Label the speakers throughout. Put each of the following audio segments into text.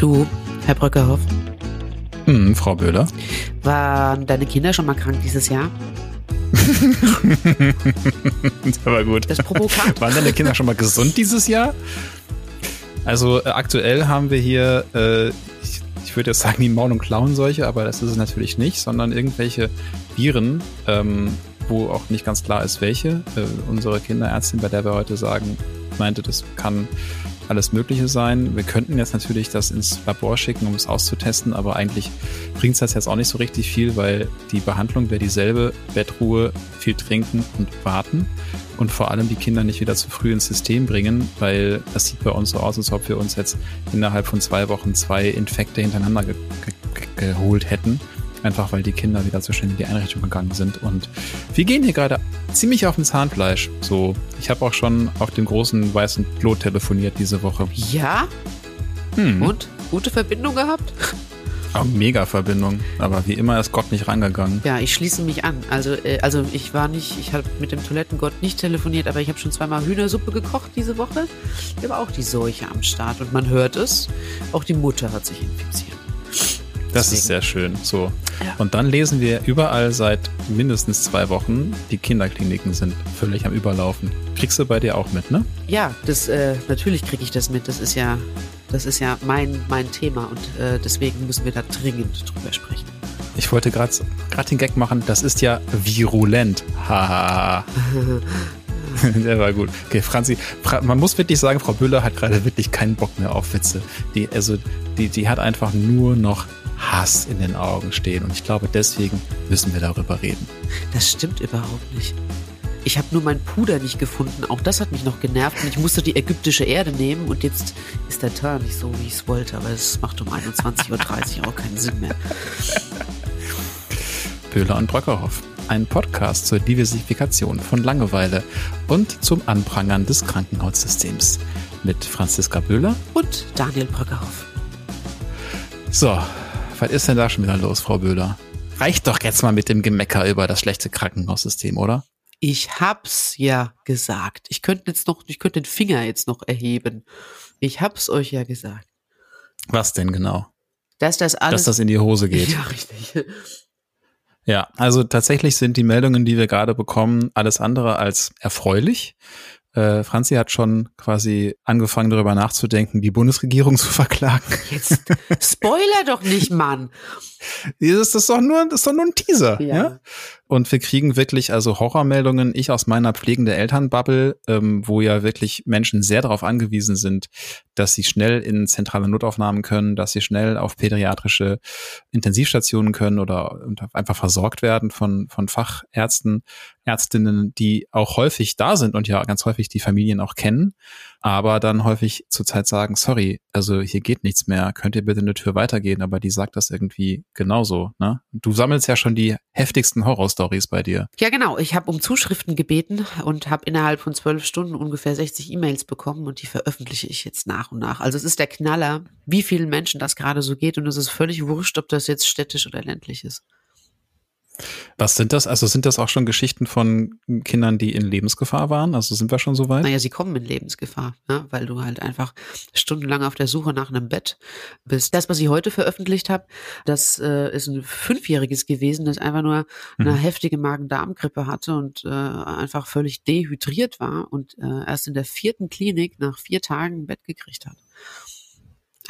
Speaker 1: Du, Herr Bröckerhoff,
Speaker 2: Hm, Frau Böhler.
Speaker 1: waren deine Kinder schon mal krank dieses Jahr?
Speaker 2: das war gut.
Speaker 1: Das ist provokant.
Speaker 2: Waren deine Kinder schon mal gesund dieses Jahr? Also äh, aktuell haben wir hier, äh, ich, ich würde jetzt sagen, die Maul- und Klauenseuche, aber das ist es natürlich nicht, sondern irgendwelche Viren, ähm, wo auch nicht ganz klar ist, welche. Äh, unsere Kinderärztin, bei der wir heute sagen, meinte, das kann alles Mögliche sein. Wir könnten jetzt natürlich das ins Labor schicken, um es auszutesten, aber eigentlich bringt es das jetzt auch nicht so richtig viel, weil die Behandlung wäre dieselbe, Bettruhe, viel trinken und warten und vor allem die Kinder nicht wieder zu früh ins System bringen, weil das sieht bei uns so aus, als ob wir uns jetzt innerhalb von zwei Wochen zwei Infekte hintereinander ge ge geholt hätten. Einfach weil die Kinder wieder zu schnell in die Einrichtung gegangen sind. Und wir gehen hier gerade ziemlich auf dem Zahnfleisch. So, ich habe auch schon auf dem großen weißen Klo telefoniert diese Woche.
Speaker 1: Ja?
Speaker 2: Hm.
Speaker 1: Und? Gute Verbindung gehabt?
Speaker 2: Oh, mega Verbindung. Aber wie immer ist Gott nicht rangegangen.
Speaker 1: Ja, ich schließe mich an. Also, äh, also ich war nicht, ich habe mit dem Toilettengott nicht telefoniert, aber ich habe schon zweimal Hühnersuppe gekocht diese Woche. Wir haben auch die Seuche am Start und man hört es. Auch die Mutter hat sich infiziert.
Speaker 2: Das
Speaker 1: Deswegen.
Speaker 2: ist sehr schön. So.
Speaker 1: Ja.
Speaker 2: Und dann lesen wir überall seit mindestens zwei Wochen, die Kinderkliniken sind völlig am Überlaufen. Kriegst du bei dir auch mit, ne?
Speaker 1: Ja, das äh, natürlich kriege ich das mit. Das ist ja, das ist ja mein mein Thema und äh, deswegen müssen wir da dringend drüber sprechen.
Speaker 2: Ich wollte gerade den Gag machen, das ist ja virulent. Haha. Der war gut. Okay, Franzi, Fra man muss wirklich sagen, Frau Büller hat gerade wirklich keinen Bock mehr auf Witze. Die, also, die, die hat einfach nur noch Hass in den Augen stehen. Und ich glaube, deswegen müssen wir darüber reden.
Speaker 1: Das stimmt überhaupt nicht. Ich habe nur mein Puder nicht gefunden. Auch das hat mich noch genervt. Und ich musste die ägyptische Erde nehmen. Und jetzt ist der Turn nicht so, wie ich es wollte. Aber es macht um 21.30 Uhr auch keinen Sinn mehr.
Speaker 2: Böhler und Bröckerhoff. Ein Podcast zur Diversifikation von Langeweile und zum Anprangern des Krankenhaussystems. Mit Franziska Böhler.
Speaker 1: Und Daniel Bröckerhoff.
Speaker 2: So, was ist denn da schon wieder los, Frau Böhler? Reicht doch jetzt mal mit dem Gemecker über das schlechte Krankenhaussystem, oder?
Speaker 1: Ich hab's ja gesagt. Ich könnte jetzt noch, ich könnte den Finger jetzt noch erheben. Ich hab's euch ja gesagt.
Speaker 2: Was denn genau?
Speaker 1: Dass das alles.
Speaker 2: Dass das in die Hose geht.
Speaker 1: ja, richtig.
Speaker 2: Ja, also tatsächlich sind die Meldungen, die wir gerade bekommen, alles andere als erfreulich. Äh, Franzi hat schon quasi angefangen, darüber nachzudenken, die Bundesregierung zu verklagen.
Speaker 1: Jetzt Spoiler doch nicht, Mann.
Speaker 2: Das ist doch nur, das ist doch nur ein Teaser.
Speaker 1: Ja.
Speaker 2: Ja. Und wir kriegen wirklich also Horrormeldungen. Ich aus meiner pflegende Elternbubble, ähm, wo ja wirklich Menschen sehr darauf angewiesen sind, dass sie schnell in zentrale Notaufnahmen können, dass sie schnell auf pädiatrische Intensivstationen können oder einfach versorgt werden von, von Fachärzten, Ärztinnen, die auch häufig da sind und ja ganz häufig die Familien auch kennen, aber dann häufig zurzeit sagen, sorry, also hier geht nichts mehr, könnt ihr bitte eine Tür weitergehen, aber die sagt das irgendwie genauso, ne? Du sammelst ja schon die heftigsten Horrorstories bei dir.
Speaker 1: Ja, genau. Ich habe um Zuschriften gebeten und habe innerhalb von zwölf Stunden ungefähr 60 E-Mails bekommen und die veröffentliche ich jetzt nach und nach. Also es ist der Knaller, wie vielen Menschen das gerade so geht und es ist völlig wurscht, ob das jetzt städtisch oder ländlich ist.
Speaker 2: Was sind das? Also sind das auch schon Geschichten von Kindern, die in Lebensgefahr waren? Also sind wir schon so weit?
Speaker 1: Naja, sie kommen in Lebensgefahr, ne? weil du halt einfach stundenlang auf der Suche nach einem Bett bist. Das, was ich heute veröffentlicht habe, das äh, ist ein Fünfjähriges gewesen, das einfach nur eine
Speaker 2: Mhm.
Speaker 1: heftige Magen-Darm-Grippe hatte und äh, einfach völlig dehydriert war und äh, erst in der vierten Klinik nach vier Tagen ein Bett gekriegt hat.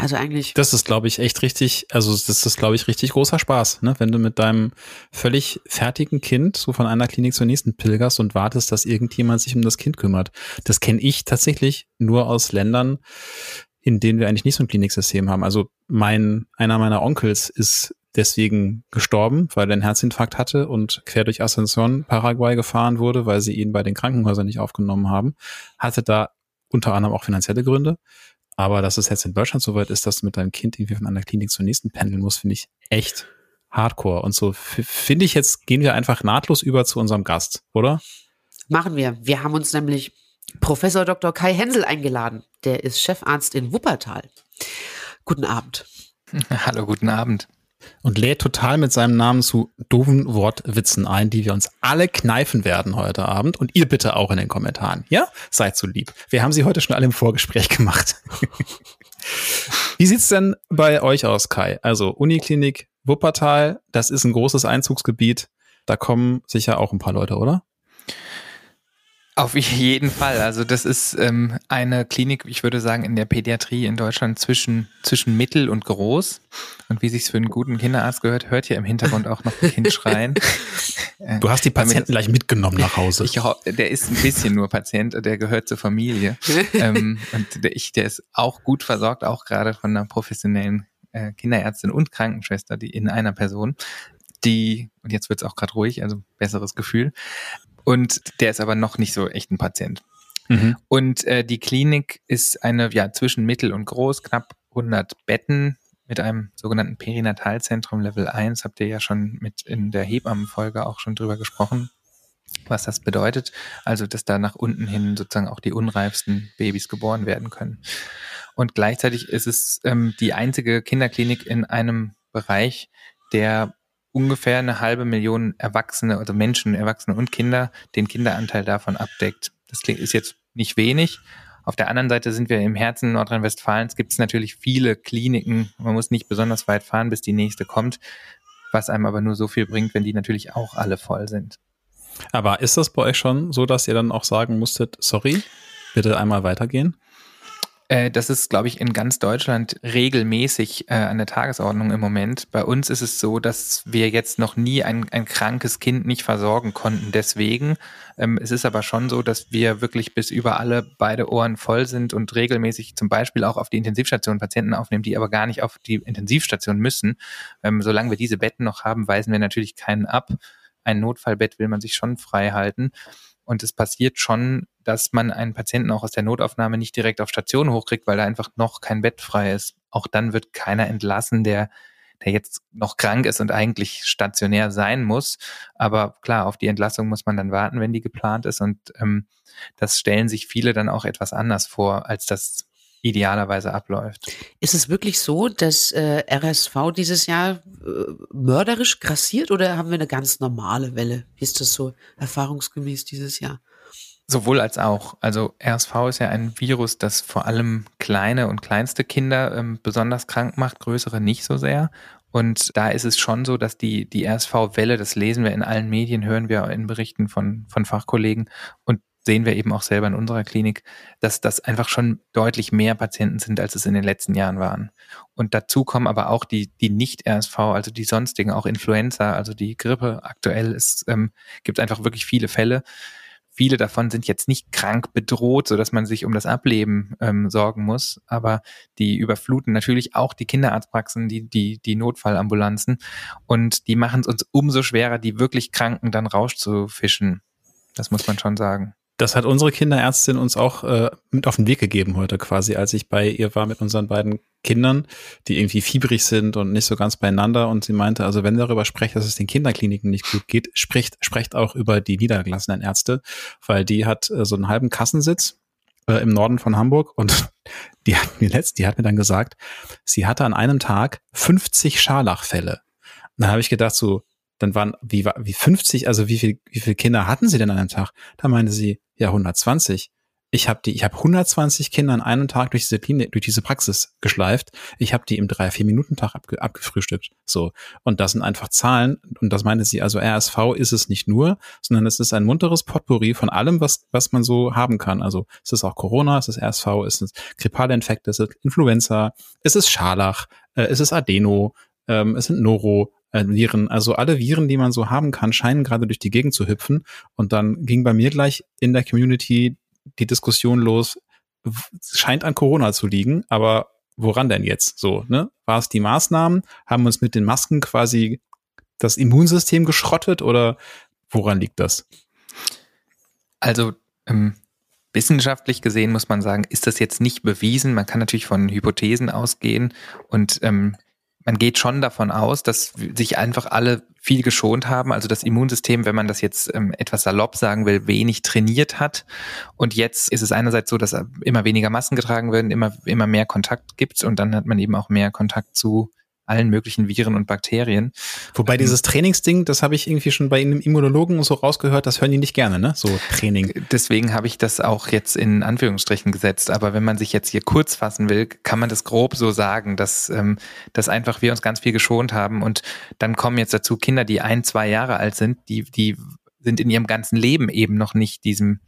Speaker 1: Also eigentlich,
Speaker 2: Das ist, glaube ich, echt richtig, also das ist, glaube ich, richtig großer Spaß, ne? wenn du mit deinem völlig fertigen Kind so von einer Klinik zur nächsten pilgerst und wartest, dass irgendjemand sich um das Kind kümmert. Das kenne ich tatsächlich nur aus Ländern, in denen wir eigentlich nicht so ein Kliniksystem haben. Also mein, einer meiner Onkels ist deswegen gestorben, weil er einen Herzinfarkt hatte und quer durch Asunción, Paraguay gefahren wurde, weil sie ihn bei den Krankenhäusern nicht aufgenommen haben. Hatte da unter anderem auch finanzielle Gründe. Aber dass es jetzt in Deutschland so weit ist, dass du mit deinem Kind irgendwie von einer Klinik zur nächsten pendeln musst, finde ich echt hardcore. Und so finde ich jetzt, gehen wir einfach nahtlos über zu unserem Gast, oder?
Speaker 1: machen wir. Wir haben uns nämlich Professor Dr. Kai Hensel eingeladen. Der ist Chefarzt in Wuppertal. Guten Abend.
Speaker 3: Hallo, guten Abend.
Speaker 2: Und lädt total mit seinem Namen zu doofen Wortwitzen ein, die wir uns alle kneifen werden heute Abend. Und ihr bitte auch in den Kommentaren. Ja? Seid so lieb. Wir haben sie heute schon alle im Vorgespräch gemacht. Wie sieht's denn bei euch aus, Kai? Also Uniklinik Wuppertal, das ist ein großes Einzugsgebiet. Da kommen sicher auch ein paar Leute, oder?
Speaker 3: Auf jeden Fall. Also das ist ähm, eine Klinik, ich würde sagen, in der Pädiatrie in Deutschland zwischen, zwischen mittel und groß. Und wie sich's für einen guten Kinderarzt gehört, hört ihr im Hintergrund auch noch ein Kind schreien.
Speaker 2: Du hast die Patienten gleich mitgenommen nach Hause.
Speaker 3: Ich, der ist ein bisschen nur Patient, der gehört zur Familie. ähm, und der, ich, der ist auch gut versorgt, auch gerade von einer professionellen äh, Kinderärztin und Krankenschwester, die in einer Person die, und jetzt wird's auch gerade ruhig, also besseres Gefühl, und der ist aber noch nicht so echt ein Patient. Mhm. Und äh, die Klinik ist eine, ja, zwischen mittel und groß, knapp 100 Betten mit einem sogenannten Perinatalzentrum Level 1. Habt ihr ja schon mit in der Hebammenfolge auch schon drüber gesprochen, was das bedeutet. Also, dass da nach unten hin sozusagen auch die unreifsten Babys geboren werden können. Und gleichzeitig ist es ähm, die einzige Kinderklinik in einem Bereich, der ungefähr eine halbe Million Erwachsene, also Menschen, Erwachsene und Kinder, den Kinderanteil davon abdeckt. Das ist jetzt nicht wenig. Auf der anderen Seite sind wir im Herzen Nordrhein-Westfalens, gibt es natürlich viele Kliniken. Man muss nicht besonders weit fahren, bis die nächste kommt, was einem aber nur so viel bringt, wenn die natürlich auch alle voll sind.
Speaker 2: Aber ist das bei euch schon so, dass ihr dann auch sagen musstet, sorry, bitte einmal weitergehen?
Speaker 3: Äh, das ist, glaube ich, in ganz Deutschland regelmäßig äh, an der Tagesordnung im Moment. Bei uns ist es so, dass wir jetzt noch nie ein, ein krankes Kind nicht versorgen konnten. Deswegen, ähm, es ist aber schon so, dass wir wirklich bis über alle beide Ohren voll sind und regelmäßig zum Beispiel auch auf die Intensivstation Patienten aufnehmen, die aber gar nicht auf die Intensivstation müssen. Ähm, solange wir diese Betten noch haben, weisen wir natürlich keinen ab. Ein Notfallbett will man sich schon frei halten. Und es passiert schon, dass man einen Patienten auch aus der Notaufnahme nicht direkt auf Station hochkriegt, weil da einfach noch kein Bett frei ist. Auch dann wird keiner entlassen, der, der jetzt noch krank ist und eigentlich stationär sein muss. Aber klar, auf die Entlassung muss man dann warten, wenn die geplant ist. Und ähm, das stellen sich viele dann auch etwas anders vor, als das idealerweise abläuft.
Speaker 1: Ist es wirklich so, dass äh, RSV dieses Jahr äh, mörderisch grassiert oder haben wir eine ganz normale Welle? Wie ist das so erfahrungsgemäß dieses Jahr?
Speaker 3: Sowohl als auch. Also RSV ist ja ein Virus, das vor allem kleine und kleinste Kinder ähm, besonders krank macht, größere nicht so sehr. Und da ist es schon so, dass die, die RSV-Welle, das lesen wir in allen Medien, hören wir in Berichten von, von Fachkollegen. Und sehen wir eben auch selber in unserer Klinik, dass das einfach schon deutlich mehr Patienten sind, als es in den letzten Jahren waren. Und dazu kommen aber auch die, die Nicht-RSV, also die sonstigen, auch Influenza, also die Grippe aktuell. Es ähm, gibt einfach wirklich viele Fälle. Viele davon sind jetzt nicht krank bedroht, so dass man sich um das Ableben ähm, sorgen muss. Aber die überfluten natürlich auch die Kinderarztpraxen, die, die, die Notfallambulanzen. Und die machen es uns umso schwerer, die wirklich Kranken dann rauszufischen. Das muss man schon sagen.
Speaker 2: Das hat unsere Kinderärztin uns auch äh, mit auf den Weg gegeben heute quasi, als ich bei ihr war mit unseren beiden Kindern, die irgendwie fiebrig sind und nicht so ganz beieinander. Und sie meinte, also wenn darüber sprecht, dass es den Kinderkliniken nicht gut geht, spricht, sprecht auch über die niedergelassenen Ärzte, weil die hat äh, so einen halben Kassensitz äh, im Norden von Hamburg und die hat mir letzt, die hat mir dann gesagt, sie hatte an einem Tag 50 Scharlachfälle. Und dann habe ich gedacht so, dann waren, wie, wie 50, also wie viel, wie viele Kinder hatten sie denn an einem Tag? Da meinte sie, ja, 120. Ich habe die, ich habe 120 Kinder an einem Tag durch diese Klinik, durch diese Praxis geschleift. Ich habe die im drei vier Minuten Tag abge, abgefrühstückt. So und das sind einfach Zahlen und das meinte sie. Also RSV ist es nicht nur, sondern es ist ein munteres Potpourri von allem, was was man so haben kann. Also es ist auch Corona, es ist RSV, es ist grippale Infekte, es ist Influenza, es ist Scharlach, äh, es ist Adeno, ähm, es sind Noro, äh, Viren. Also alle Viren, die man so haben kann, scheinen gerade durch die Gegend zu hüpfen. Und dann ging bei mir gleich in der Community die Diskussion los, scheint an Corona zu liegen, aber woran denn jetzt? So, ne? War es die Maßnahmen? Haben uns mit den Masken quasi das Immunsystem geschrottet oder woran liegt das?
Speaker 3: Also ähm, wissenschaftlich gesehen muss man sagen, ist das jetzt nicht bewiesen. Man kann natürlich von Hypothesen ausgehen und ähm, man geht schon davon aus, dass sich einfach alle viel geschont haben. Also das Immunsystem, wenn man das jetzt ähm, etwas salopp sagen will, wenig trainiert hat. Und jetzt ist es einerseits so, dass immer weniger Masken getragen werden, immer, immer mehr Kontakt gibt und dann hat man eben auch mehr Kontakt zu allen möglichen Viren und Bakterien.
Speaker 2: Wobei ähm, dieses Trainingsding, das habe ich irgendwie schon bei einem Immunologen so rausgehört, das hören die nicht gerne, ne? So Training.
Speaker 3: Deswegen habe ich das auch jetzt in Anführungsstrichen gesetzt. Aber wenn man sich jetzt hier kurz fassen will, kann man das grob so sagen, dass, ähm, dass einfach wir uns ganz viel geschont haben. Und dann kommen jetzt dazu Kinder, die ein, zwei Jahre alt sind, die, die sind in ihrem ganzen Leben eben noch nicht diesem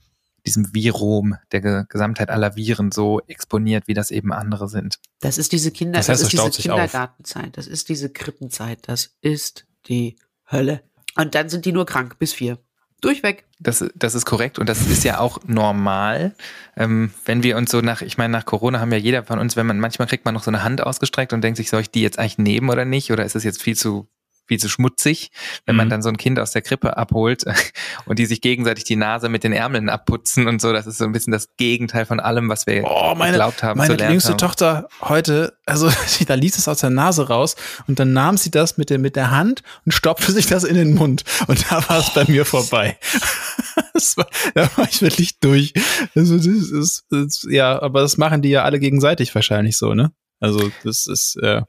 Speaker 3: diesem Virom der Gesamtheit aller Viren so exponiert, wie das eben andere sind.
Speaker 1: Das ist diese Kinder, das, heißt, das ist diese Kindergartenzeit, das ist diese Krippenzeit, das ist die Hölle. Und dann sind die nur krank bis vier. Durchweg.
Speaker 3: Das, das ist korrekt und das ist ja auch normal. Ähm, wenn wir uns so nach, ich meine, nach Corona haben ja jeder von uns, wenn man, manchmal kriegt man noch so eine Hand ausgestreckt und denkt sich, soll ich die jetzt eigentlich nehmen oder nicht? Oder ist es jetzt viel zu viel zu schmutzig, wenn mhm. man dann so ein Kind aus der Krippe abholt und die sich gegenseitig die Nase mit den Ärmeln abputzen und so. Das ist so ein bisschen das Gegenteil von allem, was wir oh, meine, geglaubt haben.
Speaker 2: Meine jüngste. Tochter heute, also da ließ es aus der Nase raus und dann nahm sie das mit der, mit der Hand und stopfte sich das in den Mund. Und da war es bei mir vorbei. war, da war ich wirklich durch. Also das ist, das ist, ja, aber das machen die ja alle gegenseitig wahrscheinlich so, ne? Also das ist, äh,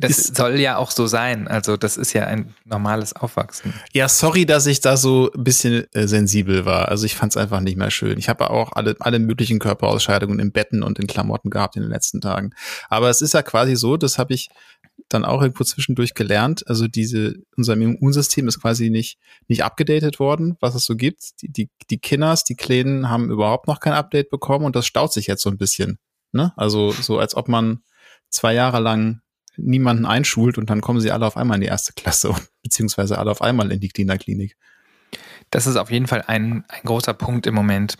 Speaker 3: das ist, soll ja auch so sein. Also das ist ja ein normales Aufwachsen.
Speaker 2: Ja, sorry, dass ich da so ein bisschen äh, sensibel war. Also ich fand es einfach nicht mehr schön. Ich habe auch alle, alle möglichen Körperausscheidungen in Betten und in Klamotten gehabt in den letzten Tagen. Aber es ist ja quasi so, das habe ich dann auch irgendwo zwischendurch gelernt. Also diese, unser Immunsystem ist quasi nicht, nicht abgedatet worden, was es so gibt. Die, die, die Kinders, die Kleinen haben überhaupt noch kein Update bekommen und das staut sich jetzt so ein bisschen. Ne? Also so als ob man zwei Jahre lang niemanden einschult und dann kommen sie alle auf einmal in die erste Klasse, beziehungsweise alle auf einmal in die Kinderklinik.
Speaker 3: Das ist auf jeden Fall ein, ein großer Punkt im Moment.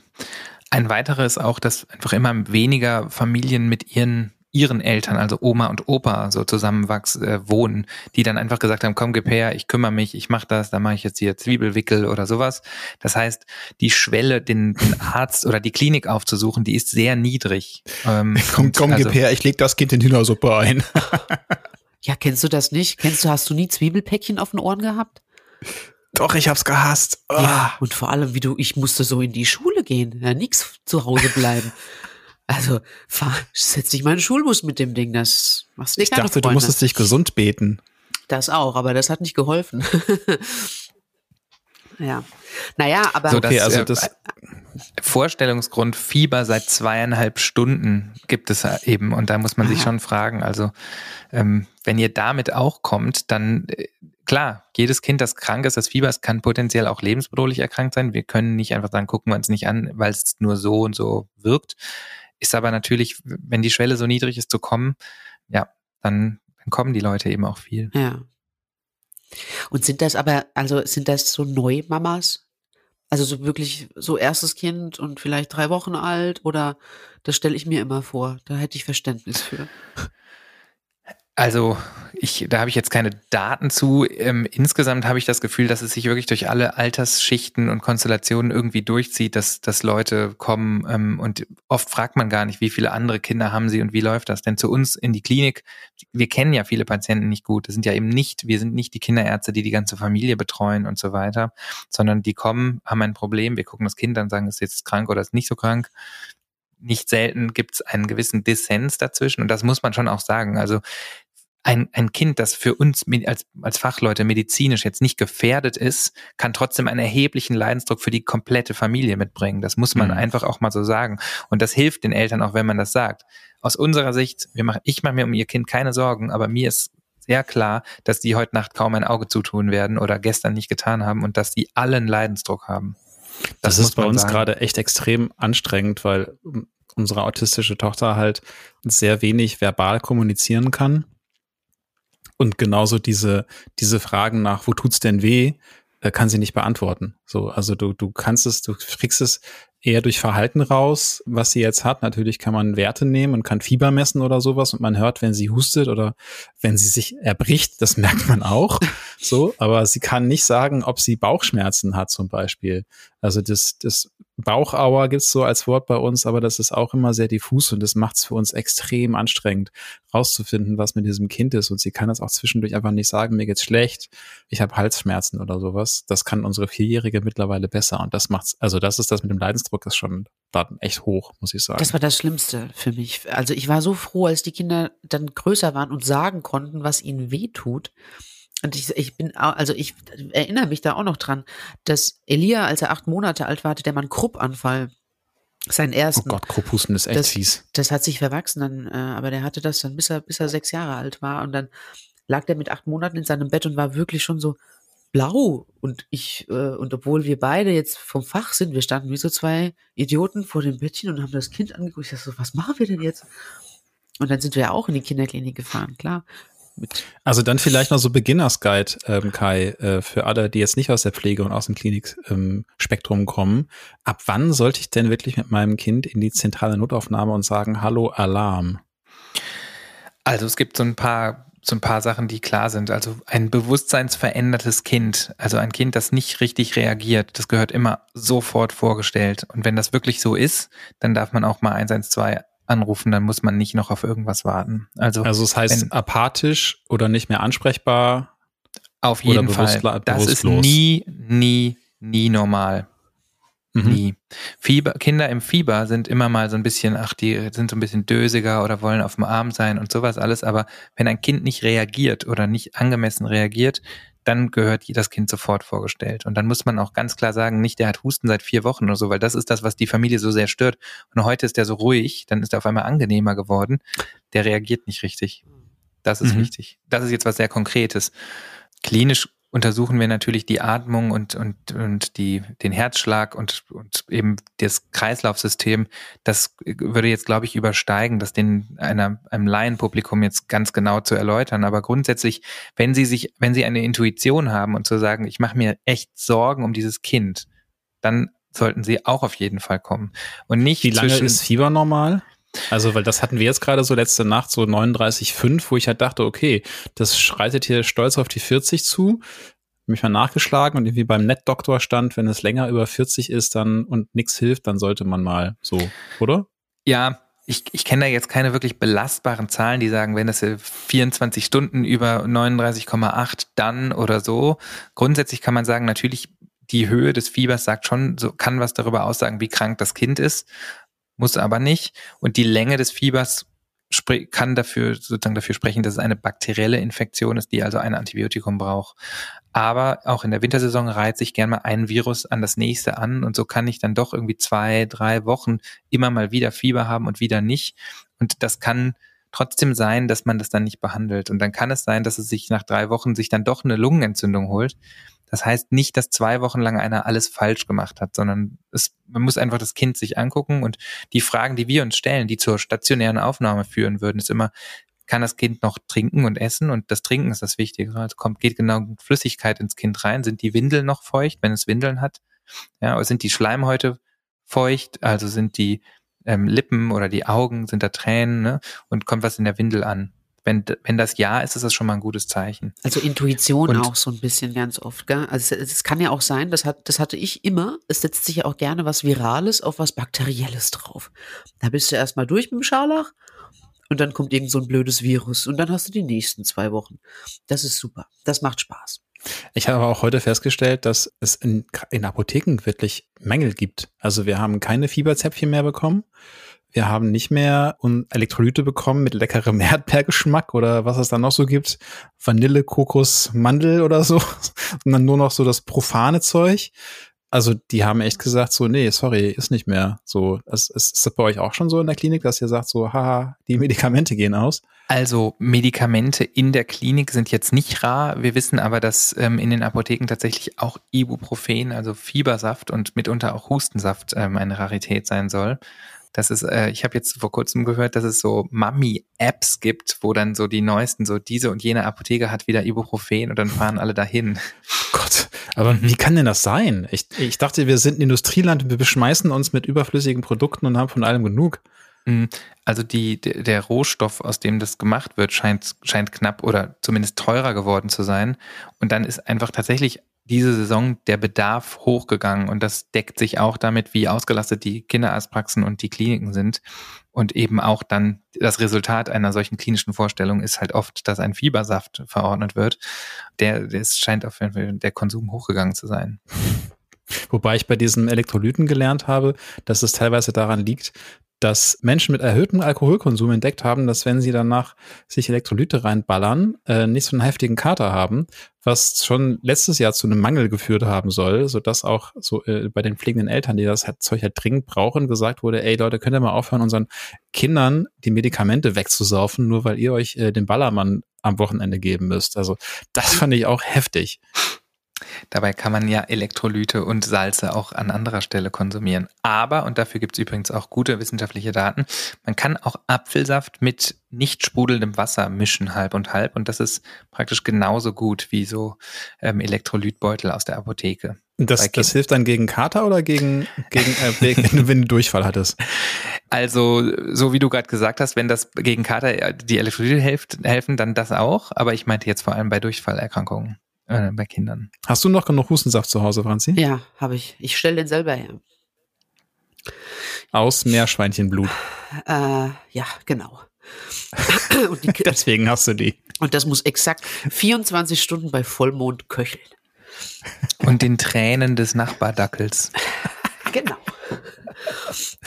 Speaker 3: Ein weiterer ist auch, dass einfach immer weniger Familien mit ihren ihren Eltern, also Oma und Opa, so zusammenwachs äh, wohnen, die dann einfach gesagt haben, komm, gib her, ich kümmere mich, ich mache das, da mache ich jetzt hier Zwiebelwickel oder sowas. Das heißt, die Schwelle, den, den Arzt oder die Klinik aufzusuchen, die ist sehr niedrig.
Speaker 2: Ähm, komm, komm, also, gib her, ich leg das Kind in Hühnersuppe ein.
Speaker 1: ja, kennst du das nicht? Kennst du, hast du nie Zwiebelpäckchen auf den Ohren gehabt?
Speaker 2: Doch, ich hab's gehasst.
Speaker 1: Oh. Ja, und vor allem, wie du, ich musste so in die Schule gehen, ja, nix zu Hause bleiben. Also, fahr, setz dich mal in den Schulbus mit dem Ding, das machst
Speaker 2: du nicht Ich dachte, Freunde. du musstest dich gesund beten.
Speaker 1: Das auch, aber das hat nicht geholfen. ja. Naja, aber.
Speaker 3: So, okay, also das, äh, Vorstellungsgrund Fieber seit zweieinhalb Stunden gibt es eben und da muss man sich schon fragen, also ähm, wenn ihr damit auch kommt, dann äh, klar, jedes Kind, das krank ist, das Fieber ist, kann potenziell auch lebensbedrohlich erkrankt sein. Wir können nicht einfach sagen, gucken wir uns nicht an, weil es nur so und so wirkt. Ist aber natürlich, wenn die Schwelle so niedrig ist zu kommen, ja, dann, dann kommen die Leute eben auch viel.
Speaker 1: Ja. Und sind das aber, also sind das so Neumamas? Also so wirklich so erstes Kind und vielleicht drei Wochen alt oder das stelle ich mir immer vor. Da hätte ich Verständnis für.
Speaker 3: Also ich, da habe ich jetzt keine Daten zu. Ähm, insgesamt habe ich das Gefühl, dass es sich wirklich durch alle Altersschichten und Konstellationen irgendwie durchzieht, dass, dass Leute kommen ähm, und oft fragt man gar nicht, wie viele andere Kinder haben sie und wie läuft das. Denn zu uns in die Klinik, wir kennen ja viele Patienten nicht gut. Das sind ja eben nicht, wir sind nicht die Kinderärzte, die die ganze Familie betreuen und so weiter, sondern die kommen, haben ein Problem, wir gucken das Kind an, sagen, ist jetzt krank oder ist nicht so krank nicht selten gibt es einen gewissen Dissens dazwischen und das muss man schon auch sagen. Also ein, ein Kind, das für uns als, als Fachleute medizinisch jetzt nicht gefährdet ist, kann trotzdem einen erheblichen Leidensdruck für die komplette Familie mitbringen. Das muss man mhm. einfach auch mal so sagen. Und das hilft den Eltern auch, wenn man das sagt. Aus unserer Sicht, wir machen, ich mache mir um ihr Kind keine Sorgen, aber mir ist sehr klar, dass die heute Nacht kaum ein Auge zutun werden oder gestern nicht getan haben und dass die allen Leidensdruck haben.
Speaker 2: Das, das ist bei uns gerade echt extrem anstrengend, weil unsere autistische Tochter halt sehr wenig verbal kommunizieren kann und genauso diese, diese Fragen nach, wo tut's denn weh, äh, kann sie nicht beantworten. So, also du, du kannst es, du kriegst es eher durch Verhalten raus, was sie jetzt hat. Natürlich kann man Werte nehmen und kann Fieber messen oder sowas und man hört, wenn sie hustet oder wenn sie sich erbricht, das merkt man auch. So, aber sie kann nicht sagen, ob sie Bauchschmerzen hat zum Beispiel. Also das, das Bauchauer gibt's so als Wort bei uns, aber das ist auch immer sehr diffus und das macht's für uns extrem anstrengend, rauszufinden, was mit diesem Kind ist. Und sie kann das auch zwischendurch einfach nicht sagen, mir geht's schlecht, ich habe Halsschmerzen oder sowas. Das kann unsere Vierjährige mittlerweile besser. Und das macht's, also das ist das mit dem Leidensdruck, ist schon da echt hoch, muss ich sagen.
Speaker 1: Das war das Schlimmste für mich. Also ich war so froh, als die Kinder dann größer waren und sagen konnten, was ihnen weh tut. Und ich, ich bin, also ich erinnere mich da auch noch dran, dass Elia, als er acht Monate alt war, hatte der mal einen Kruppanfall. Seinen ersten.
Speaker 2: Oh Gott, Krupphusten ist echt
Speaker 1: das,
Speaker 2: fies.
Speaker 1: Das hat sich verwachsen dann, äh, aber der hatte das dann, bis er, bis er sechs Jahre alt war. Und dann lag der mit acht Monaten in seinem Bett und war wirklich schon so blau. Und ich, äh, und obwohl wir beide jetzt vom Fach sind, wir standen wie so zwei Idioten vor dem Bettchen und haben das Kind angeguckt. Ich dachte so, was machen wir denn jetzt? Und dann sind wir auch in die Kinderklinik gefahren, klar.
Speaker 2: Also dann vielleicht noch so Beginners Guide, ähm, Kai, äh, für alle, die jetzt nicht aus der Pflege und aus dem Klinikspektrum ähm, kommen. Ab wann sollte ich denn wirklich mit meinem Kind in die zentrale Notaufnahme und sagen, hallo, Alarm?
Speaker 3: Also es gibt so ein paar so ein paar Sachen, die klar sind. Also ein bewusstseinsverändertes Kind, also ein Kind, das nicht richtig reagiert, das gehört immer sofort vorgestellt. Und wenn das wirklich so ist, dann darf man auch mal 112 anrufen, dann muss man nicht noch auf irgendwas warten. Also,
Speaker 2: also es heißt wenn, apathisch oder nicht mehr ansprechbar.
Speaker 3: Auf jeden Fall. Das ist nie, nie, nie normal. Mhm. Nie. Fieber, Kinder im Fieber sind immer mal so ein bisschen, ach, die sind so ein bisschen dösiger oder wollen auf dem Arm sein und sowas alles. Aber wenn ein Kind nicht reagiert oder nicht angemessen reagiert, dann gehört das Kind sofort vorgestellt. Und dann muss man auch ganz klar sagen, nicht der hat Husten seit vier Wochen oder so, weil das ist das, was die Familie so sehr stört. Und heute ist der so ruhig, dann ist er auf einmal angenehmer geworden. Der reagiert nicht richtig. Das ist mhm. wichtig. Das ist jetzt was sehr Konkretes. Klinisch untersuchen wir natürlich die Atmung und, und, und die, den Herzschlag und, und eben das Kreislaufsystem. Das würde jetzt, glaube ich, übersteigen, das den einer, einem Laienpublikum jetzt ganz genau zu erläutern. Aber grundsätzlich, wenn Sie sich, wenn Sie eine Intuition haben und zu sagen, ich mache mir echt Sorgen um dieses Kind, dann sollten Sie auch auf jeden Fall kommen. Und nicht
Speaker 2: Wie lange ist Fieber normal? Also, weil das hatten wir jetzt gerade so letzte Nacht, so 39,5, wo ich halt dachte, okay, das schreitet hier stolz auf die 40 zu. Mich mal nachgeschlagen und irgendwie beim Netdoktor stand, wenn es länger über 40 ist dann und nichts hilft, dann sollte man mal so, oder?
Speaker 3: Ja, ich, ich kenne da jetzt keine wirklich belastbaren Zahlen, die sagen, wenn das 24 Stunden über 39,8 dann oder so. Grundsätzlich kann man sagen, natürlich die Höhe des Fiebers sagt schon, so kann was darüber aussagen, wie krank das Kind ist muss aber nicht. Und die Länge des Fiebers kann dafür sozusagen dafür sprechen, dass es eine bakterielle Infektion ist, die also ein Antibiotikum braucht. Aber auch in der Wintersaison reiht sich gern mal ein Virus an das nächste an und so kann ich dann doch irgendwie zwei, drei Wochen immer mal wieder Fieber haben und wieder nicht. Und das kann trotzdem sein, dass man das dann nicht behandelt. Und dann kann es sein, dass es sich nach drei Wochen sich dann doch eine Lungenentzündung holt. Das heißt nicht, dass zwei Wochen lang einer alles falsch gemacht hat, sondern es, man muss einfach das Kind sich angucken und die Fragen, die wir uns stellen, die zur stationären Aufnahme führen würden, ist immer, kann das Kind noch trinken und essen? Und das Trinken ist das Wichtige. Also kommt, geht genau Flüssigkeit ins Kind rein. Sind die Windeln noch feucht, wenn es Windeln hat? Ja, oder sind die Schleimhäute feucht? Also sind die ähm, Lippen oder die Augen, sind da Tränen? Ne? Und kommt was in der Windel an? Wenn, wenn das Ja ist, ist das schon mal ein gutes Zeichen.
Speaker 1: Also Intuition und, auch so ein bisschen ganz oft. Gell? Also es, es, kann ja auch sein, das, hat, das hatte ich immer, es setzt sich ja auch gerne was Virales auf was Bakterielles drauf. Da bist du erstmal durch mit dem Scharlach und dann kommt irgend so ein blödes Virus und dann hast du die nächsten zwei Wochen. Das ist super. Das macht Spaß.
Speaker 2: Ich habe auch heute festgestellt, dass es in, in Apotheken wirklich Mängel gibt. Also wir haben keine Fieberzäpfchen mehr bekommen. Wir haben nicht mehr Elektrolyte bekommen mit leckerem Erdbeergeschmack oder was es da noch so gibt. Vanille, Kokos, Mandel oder so. Sondern nur noch so das profane Zeug. Also die haben echt gesagt so, nee, sorry, ist nicht mehr so. Ist, ist, ist das bei euch auch schon so in der Klinik, dass ihr sagt so, haha, die Medikamente gehen aus?
Speaker 3: Also Medikamente in der Klinik sind jetzt nicht rar. Wir wissen aber, dass ähm, in den Apotheken tatsächlich auch Ibuprofen, also Fiebersaft und mitunter auch Hustensaft ähm, eine Rarität sein soll. Das ist, äh, ich habe jetzt vor kurzem gehört, dass es so Mami-Apps gibt, wo dann so die neuesten, so diese und jene Apotheke hat wieder Ibuprofen und dann fahren alle dahin.
Speaker 2: Gott, aber wie kann denn das sein? Ich, ich dachte, wir sind ein Industrieland und wir beschmeißen uns mit überflüssigen Produkten und haben von allem genug.
Speaker 3: Mm, also die, der Rohstoff, aus dem das gemacht wird, scheint, scheint knapp oder zumindest teurer geworden zu sein. Und dann ist einfach tatsächlich diese Saison der Bedarf hochgegangen und das deckt sich auch damit, wie ausgelastet die Kinderarztpraxen und die Kliniken sind. Und eben auch dann das Resultat einer solchen klinischen Vorstellung ist halt oft, dass ein Fiebersaft verordnet wird. Der, der scheint auf jeden Fall der Konsum hochgegangen zu sein.
Speaker 2: Wobei ich bei diesen Elektrolyten gelernt habe, dass es teilweise daran liegt, dass Menschen mit erhöhtem Alkoholkonsum entdeckt haben, dass wenn sie danach sich Elektrolyte reinballern, äh, nicht so einen heftigen Kater haben, was schon letztes Jahr zu einem Mangel geführt haben soll, so dass auch so äh, bei den pflegenden Eltern, die das halt, Zeug halt dringend brauchen, gesagt wurde, ey Leute, könnt ihr mal aufhören, unseren Kindern die Medikamente wegzusaufen, nur weil ihr euch äh, den Ballermann am Wochenende geben müsst. Also das fand ich auch heftig.
Speaker 3: Dabei kann man ja Elektrolyte und Salze auch an anderer Stelle konsumieren. Aber, und dafür gibt es übrigens auch gute wissenschaftliche Daten, man kann auch Apfelsaft mit nicht sprudelndem Wasser mischen, halb und halb. Und das ist praktisch genauso gut wie so ähm, Elektrolytbeutel aus der Apotheke.
Speaker 2: Das, das hilft dann gegen Kater oder gegen, gegen äh, wenn, du, Durchfall hattest?
Speaker 3: Also, so wie du gerade gesagt hast, wenn das gegen Kater äh, die Elektrolyte hilft, helfen, dann das auch. Aber ich meinte jetzt vor allem bei Durchfallerkrankungen äh, bei Kindern.
Speaker 2: Hast du noch genug Hustensaft zu Hause, Franzi?
Speaker 1: Ja, habe ich. Ich stelle den selber her.
Speaker 2: Aus Meerschweinchenblut.
Speaker 1: Äh, ja, genau.
Speaker 2: Deswegen hast du die.
Speaker 1: Und das muss exakt 24 Stunden bei Vollmond köcheln.
Speaker 3: Und den Tränen des Nachbardackels.
Speaker 1: genau.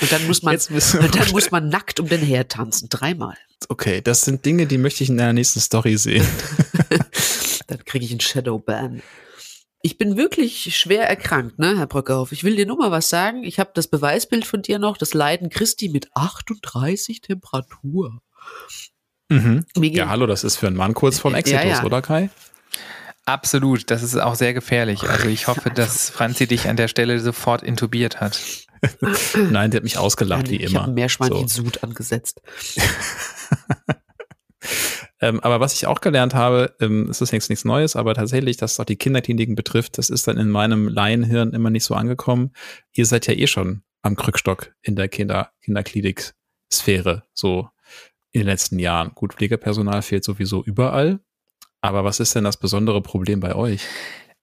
Speaker 1: Und dann muss man, und dann muss man nackt um den Herd tanzen, dreimal.
Speaker 2: Okay, das sind Dinge, die möchte ich in der nächsten Story sehen.
Speaker 1: dann kriege ich einen Shadowban. Ich bin wirklich schwer erkrankt, ne, Herr Brockerhoff. Ich will dir nur mal was sagen. Ich habe das Beweisbild von dir noch, das Leiden Christi mit 38 Temperatur.
Speaker 2: Mhm. Ja, hallo, das ist für einen Mann kurz vorm Exitus, ja, ja. oder Kai?
Speaker 3: Absolut, das ist auch sehr gefährlich. Also ich hoffe, dass Franzi dich an der Stelle sofort intubiert hat.
Speaker 2: Nein, der hat mich ausgelacht, Nein, wie immer. Ich
Speaker 1: habe Meerschweinchen-Sud so. angesetzt.
Speaker 2: ähm, aber was ich auch gelernt habe, ähm, es ist jetzt nichts Neues, aber tatsächlich, dass es auch die Kinderkliniken betrifft, das ist dann in meinem Laienhirn immer nicht so angekommen. Ihr seid ja eh schon am Krückstock in der Kinder Kinderklinik-Sphäre, so in den letzten Jahren. Gut, Pflegepersonal fehlt sowieso überall. Aber was ist denn das besondere Problem bei euch?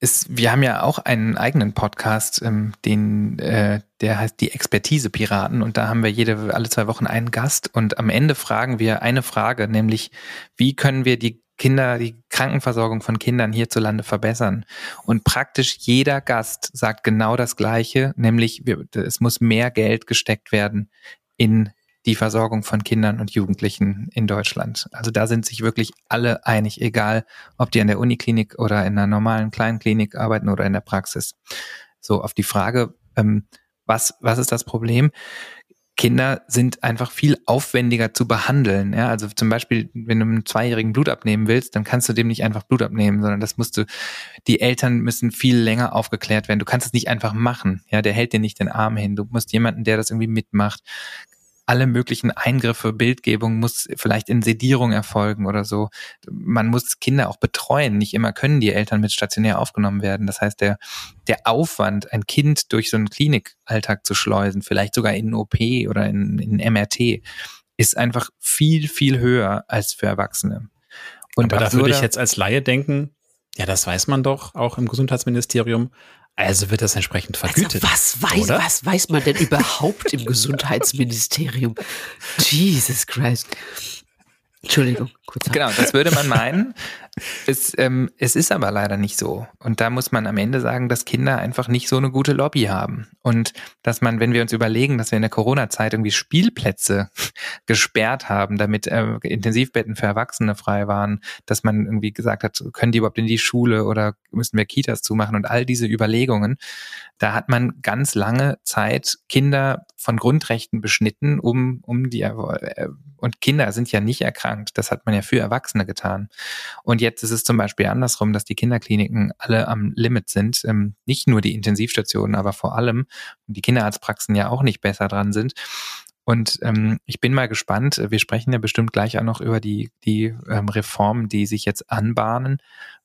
Speaker 3: Ist, wir haben ja auch einen eigenen Podcast, ähm, den, äh, der heißt die Expertise Piraten und da haben wir jede, alle zwei Wochen einen Gast und am Ende fragen wir eine Frage, nämlich wie können wir die Kinder, die Krankenversorgung von Kindern hierzulande verbessern. Und praktisch jeder Gast sagt genau das Gleiche, nämlich wir, es muss mehr Geld gesteckt werden in die Versorgung von Kindern und Jugendlichen in Deutschland. Also da sind sich wirklich alle einig, egal ob die an der Uniklinik oder in einer normalen kleinen Klinik arbeiten oder in der Praxis. So auf die Frage, ähm, was, was ist das Problem? Kinder sind einfach viel aufwendiger zu behandeln. Ja, also zum Beispiel, wenn du einem Zweijährigen Blut abnehmen willst, dann kannst du dem nicht einfach Blut abnehmen, sondern das musst du, die Eltern müssen viel länger aufgeklärt werden. Du kannst es nicht einfach machen. Ja, der hält dir nicht den Arm hin. Du musst jemanden, der das irgendwie mitmacht alle möglichen Eingriffe, Bildgebung muss vielleicht in Sedierung erfolgen oder so. Man muss Kinder auch betreuen. Nicht immer können die Eltern mit stationär aufgenommen werden. Das heißt, der, der Aufwand, ein Kind durch so einen Klinikalltag zu schleusen, vielleicht sogar in OP oder in, in MRT, ist einfach viel, viel höher als für Erwachsene.
Speaker 2: Und Aber da würde ich jetzt als Laie denken, ja, das weiß man doch auch im Gesundheitsministerium. Also wird das entsprechend also vergütet.
Speaker 1: Also was weiß, oder? was weiß man denn überhaupt im Gesundheitsministerium? Jesus Christ. Entschuldigung.
Speaker 3: Kurz genau, das würde man meinen. Es, ähm, es ist aber leider nicht so. Und da muss man am Ende sagen, dass Kinder einfach nicht so eine gute Lobby haben. Und dass man, wenn wir uns überlegen, dass wir in der Corona-Zeit irgendwie Spielplätze gesperrt haben, damit äh, Intensivbetten für Erwachsene frei waren, dass man irgendwie gesagt hat, können die überhaupt in die Schule oder müssen wir Kitas zumachen und all diese Überlegungen, da hat man ganz lange Zeit Kinder von Grundrechten beschnitten, um, um die, äh, und Kinder sind ja nicht erkrankt. Das hat man ja für Erwachsene getan. Und jetzt ist es zum Beispiel andersrum, dass die Kinderkliniken alle am Limit sind. Ähm, nicht nur die Intensivstationen, aber vor allem die Kinderarztpraxen ja auch nicht besser dran sind. Und ähm, ich bin mal gespannt. Wir sprechen ja bestimmt gleich auch noch über die, die ähm, Reformen, die sich jetzt anbahnen.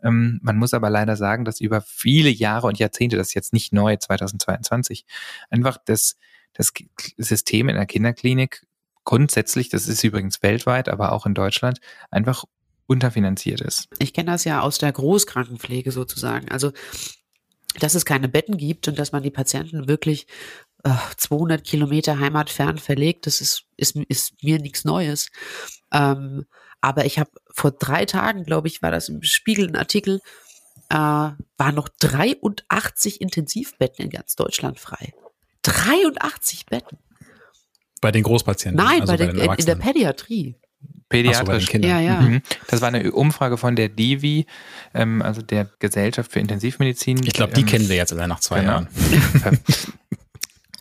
Speaker 3: Ähm, man muss aber leider sagen, dass über viele Jahre und Jahrzehnte, das ist jetzt nicht neu, 2022, einfach das, das System in der Kinderklinik grundsätzlich, das ist übrigens weltweit, aber auch in Deutschland, einfach unterfinanziert ist.
Speaker 1: Ich kenne das ja aus der Großkrankenpflege sozusagen. Also dass es keine Betten gibt und dass man die Patienten wirklich äh, 200 Kilometer heimatfern verlegt, das ist, ist, ist mir nichts Neues. Ähm, aber ich habe vor drei Tagen, glaube ich, war das im Spiegel ein Artikel, äh, waren noch 83 Intensivbetten in ganz Deutschland frei. 83 Betten.
Speaker 2: Bei den Großpatienten?
Speaker 1: Nein, also bei, den, bei in der Pädiatrie.
Speaker 3: Pädiatrisch.
Speaker 2: So,
Speaker 1: ja, ja.
Speaker 3: Mhm. Das war eine Umfrage von der DIVI, ähm, also der Gesellschaft für Intensivmedizin.
Speaker 2: Ich glaube, die ähm, kennen wir jetzt alle nach zwei genau. Jahren.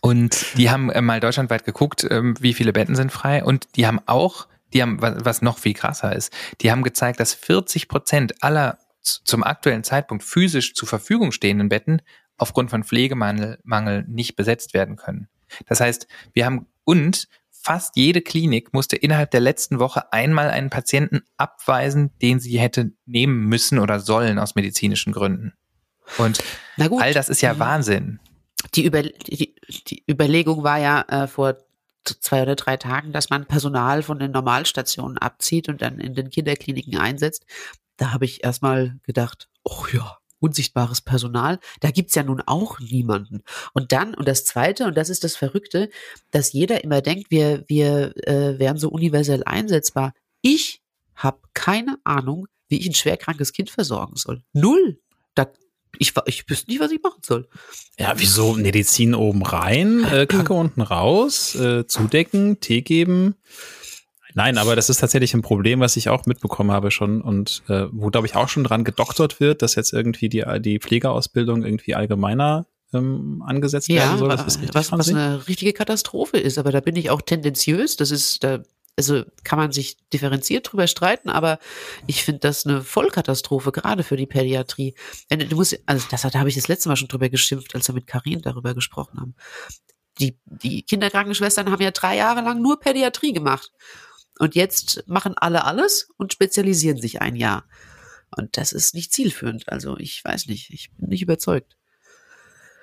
Speaker 3: und die haben äh, mal deutschlandweit geguckt, ähm, wie viele Betten sind frei. Und die haben auch, die haben, was noch viel krasser ist, die haben gezeigt, dass 40 Prozent aller zum aktuellen Zeitpunkt physisch zur Verfügung stehenden Betten aufgrund von Pflegemangel Mangel nicht besetzt werden können. Das heißt, wir haben und fast jede Klinik musste innerhalb der letzten Woche einmal einen Patienten abweisen, den sie hätte nehmen müssen oder sollen aus medizinischen Gründen. Und all das ist ja mhm. Wahnsinn.
Speaker 1: Die, Über die, die Überlegung war ja äh, vor zwei oder drei Tagen, dass man Personal von den Normalstationen abzieht und dann in den Kinderkliniken einsetzt. Da habe ich erstmal gedacht, oh ja, unsichtbares Personal, da gibt's ja nun auch niemanden. Und dann, und das Zweite, und das ist das Verrückte, dass jeder immer denkt, wir, wir äh, wären so universell einsetzbar. Ich habe keine Ahnung, wie ich ein schwerkrankes Kind versorgen soll. Null. Da, ich, ich wüsste nicht, was ich machen soll.
Speaker 2: Ja, wieso Medizin oben rein, äh, Kacke unten raus, äh, zudecken, Tee geben. Nein, aber das ist tatsächlich ein Problem, was ich auch mitbekommen habe schon und äh, wo, glaube ich, auch schon dran gedoktert wird, dass jetzt irgendwie die, die Pflegeausbildung irgendwie allgemeiner ähm, angesetzt ja, werden soll. Das
Speaker 1: ist was, was eine richtige Katastrophe ist, aber da bin ich auch tendenziös. Das ist, da, also kann man sich differenziert drüber streiten, aber ich finde das eine Vollkatastrophe, gerade für die Pädiatrie. Du musst, also das da habe ich das letzte Mal schon drüber geschimpft, als wir mit Karin darüber gesprochen haben. Die, die Kinderkrankenschwestern haben ja drei Jahre lang nur Pädiatrie gemacht. Und jetzt machen alle alles und spezialisieren sich ein Jahr. Und das ist nicht zielführend. Also ich weiß nicht, ich bin nicht überzeugt.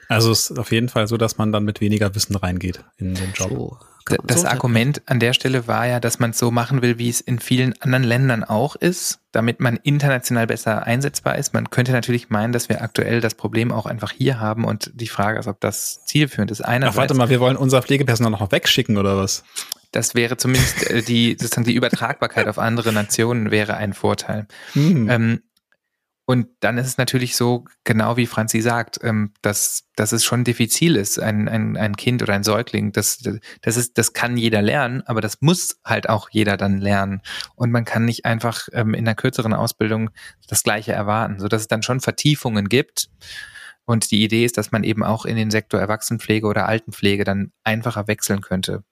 Speaker 2: Also es ist auf jeden Fall so, dass man dann mit weniger Wissen reingeht in den Job. So,
Speaker 3: das so Argument an der Stelle war ja, dass man es so machen will, wie es in vielen anderen Ländern auch ist, damit man international besser einsetzbar ist. Man könnte natürlich meinen, dass wir aktuell das Problem auch einfach hier haben und die Frage ist, ob das zielführend ist.
Speaker 2: Einerseits, Ach, warte mal, wir wollen unser Pflegepersonal noch wegschicken oder was?
Speaker 3: Das wäre zumindest äh, die, sozusagen die Übertragbarkeit auf andere Nationen wäre ein Vorteil. Mhm. Ähm, und dann ist es natürlich so, genau wie Franzi sagt, ähm, dass, dass es schon diffizil ist, ein, ein, ein Kind oder ein Säugling. Das, das, ist, das kann jeder lernen, aber das muss halt auch jeder dann lernen. Und man kann nicht einfach ähm, in einer kürzeren Ausbildung das Gleiche erwarten, sodass es dann schon Vertiefungen gibt. Und die Idee ist, dass man eben auch in den Sektor Erwachsenenpflege oder Altenpflege dann einfacher wechseln könnte.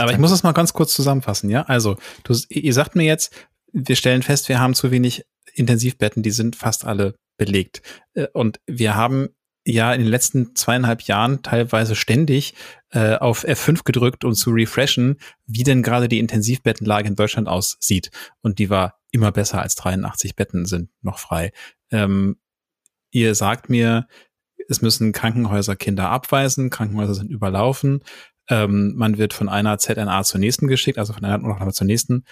Speaker 2: Aber ich muss das mal ganz kurz zusammenfassen, ja? Also, du, ihr sagt mir jetzt, wir stellen fest, wir haben zu wenig Intensivbetten, die sind fast alle belegt. Äh, und wir haben ja in den letzten zweieinhalb Jahren teilweise ständig äh, auf F5 gedrückt, um zu refreshen, wie denn gerade die Intensivbettenlage in Deutschland aussieht. Und die war immer besser als 83 Betten sind noch frei. Ähm, ihr sagt mir, es müssen Krankenhäuser Kinder abweisen, Krankenhäuser sind überlaufen. Ähm, man wird von einer ZNA zur nächsten geschickt, also von einer Notaufnahme zur nächsten.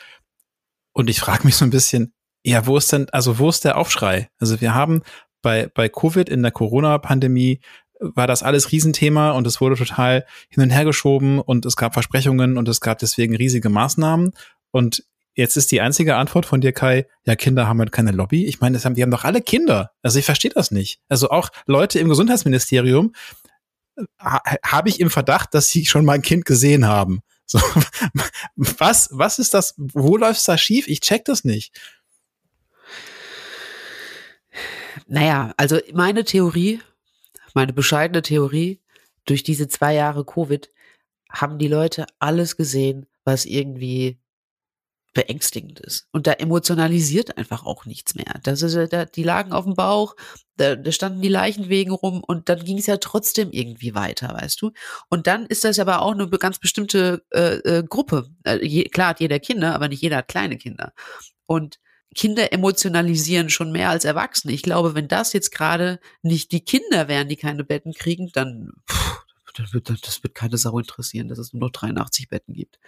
Speaker 2: Und ich frage mich so ein bisschen, ja, wo ist denn, also wo ist der Aufschrei? Also wir haben bei, bei Covid in der Corona-Pandemie war das alles Riesenthema und es wurde total hin und her geschoben und es gab Versprechungen und es gab deswegen riesige Maßnahmen. Und jetzt ist die einzige Antwort von dir, Kai, ja, Kinder haben halt keine Lobby. Ich meine, das haben, die haben doch alle Kinder. Also ich verstehe das nicht. Also auch Leute im Gesundheitsministerium ha, habe ich im Verdacht, dass sie schon mal ein Kind gesehen haben. So, was, was ist das? Wo läuft's da schief? Ich check das nicht.
Speaker 1: Naja, also meine Theorie, meine bescheidene Theorie, durch diese zwei Jahre Covid haben die Leute alles gesehen, was irgendwie beängstigend ist. Und da emotionalisiert einfach auch nichts mehr. Das ist, da, die lagen auf dem Bauch, da, da standen die Leichenwegen rum und dann ging es ja trotzdem irgendwie weiter, weißt du? Und dann ist das aber auch eine ganz bestimmte äh, äh, Gruppe. Äh, je, klar hat jeder Kinder, aber nicht jeder hat kleine Kinder. Und Kinder emotionalisieren schon mehr als Erwachsene. Ich glaube, wenn das jetzt gerade nicht die Kinder wären, die keine Betten kriegen, dann, pff, dann wird, das wird keine Sau interessieren, dass es nur noch 83 Betten gibt.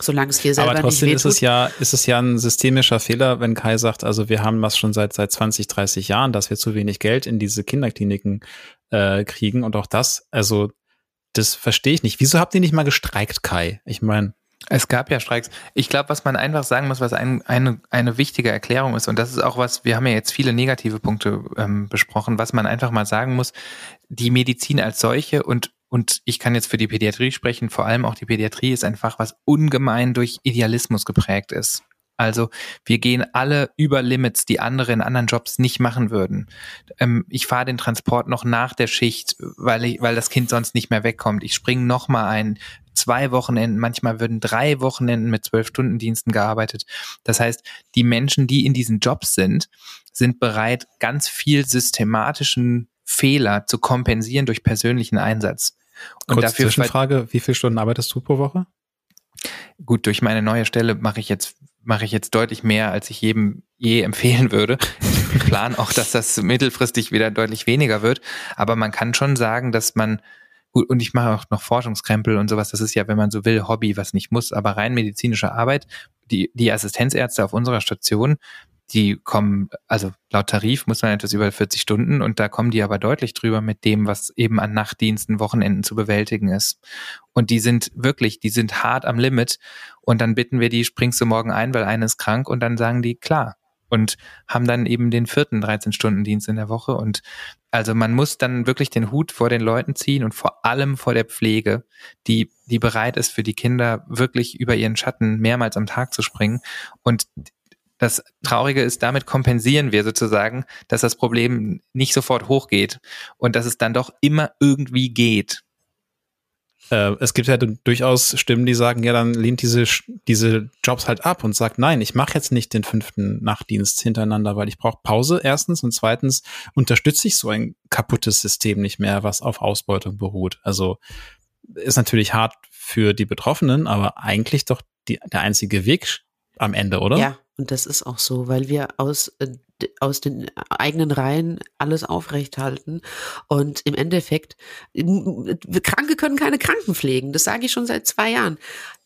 Speaker 1: Solange es dir selber
Speaker 2: Aber trotzdem
Speaker 1: nicht
Speaker 2: ist es ja, ist es ja ein systemischer Fehler, wenn Kai sagt, also wir haben das schon seit, seit 20, 30 Jahren, dass wir zu wenig Geld in diese Kinderkliniken äh, kriegen und auch das, also das verstehe ich nicht. Wieso habt ihr nicht mal gestreikt, Kai? Ich meine.
Speaker 3: Es gab ja Streiks. Ich glaube, was man einfach sagen muss, was ein, eine, eine wichtige Erklärung ist, und das ist auch was, wir haben ja jetzt viele negative Punkte ähm, besprochen, was man einfach mal sagen muss, die Medizin als solche und und ich kann jetzt für die Pädiatrie sprechen, vor allem auch die Pädiatrie ist einfach was ungemein durch Idealismus geprägt ist. Also wir gehen alle über Limits, die andere in anderen Jobs nicht machen würden. Ähm, ich fahre den Transport noch nach der Schicht, weil, ich, weil das Kind sonst nicht mehr wegkommt. Ich springe noch mal ein, zwei Wochenenden, manchmal würden drei Wochenenden mit zwölf Stunden Diensten gearbeitet. Das heißt, die Menschen, die in diesen Jobs sind, sind bereit, ganz viel systematischen Fehler zu kompensieren durch persönlichen Einsatz.
Speaker 2: Und Kurz dafür Zwischenfrage, wie viele Stunden arbeitest du pro Woche?
Speaker 3: Gut, durch meine neue Stelle mache ich jetzt mache ich jetzt deutlich mehr, als ich jedem je empfehlen würde. Ich plane auch, dass das mittelfristig wieder deutlich weniger wird. Aber man kann schon sagen, dass man, gut, und ich mache auch noch Forschungskrempel und sowas, das ist ja, wenn man so will, Hobby, was nicht muss, aber rein medizinische Arbeit. Die, die Assistenzärzte auf unserer Station die kommen, also laut Tarif muss man etwas über 40 Stunden und da kommen die aber deutlich drüber mit dem, was eben an Nachtdiensten, Wochenenden zu bewältigen ist. Und die sind wirklich, die sind hart am Limit und dann bitten wir die, springst du morgen ein, weil eine ist krank und dann sagen die, klar. Und haben dann eben den vierten 13-Stunden-Dienst in der Woche. Und also man muss dann wirklich den Hut vor den Leuten ziehen und vor allem vor der Pflege, die, die bereit ist, für die Kinder wirklich über ihren Schatten mehrmals am Tag zu springen. Und das Traurige ist, damit kompensieren wir sozusagen, dass das Problem nicht sofort hochgeht und dass es dann doch immer irgendwie geht.
Speaker 2: Äh, es gibt ja durchaus Stimmen, die sagen, ja, dann lehnt diese, diese Jobs halt ab und sagt, nein, ich mache jetzt nicht den fünften Nachtdienst hintereinander, weil ich brauche Pause erstens und zweitens unterstütze ich so ein kaputtes System nicht mehr, was auf Ausbeutung beruht. Also ist natürlich hart für die Betroffenen, aber eigentlich doch die, der einzige Weg am Ende, oder?
Speaker 1: Ja, und das ist auch so, weil wir aus, äh, aus den eigenen Reihen alles aufrechthalten. Und im Endeffekt, Kranke können keine Kranken pflegen. Das sage ich schon seit zwei Jahren.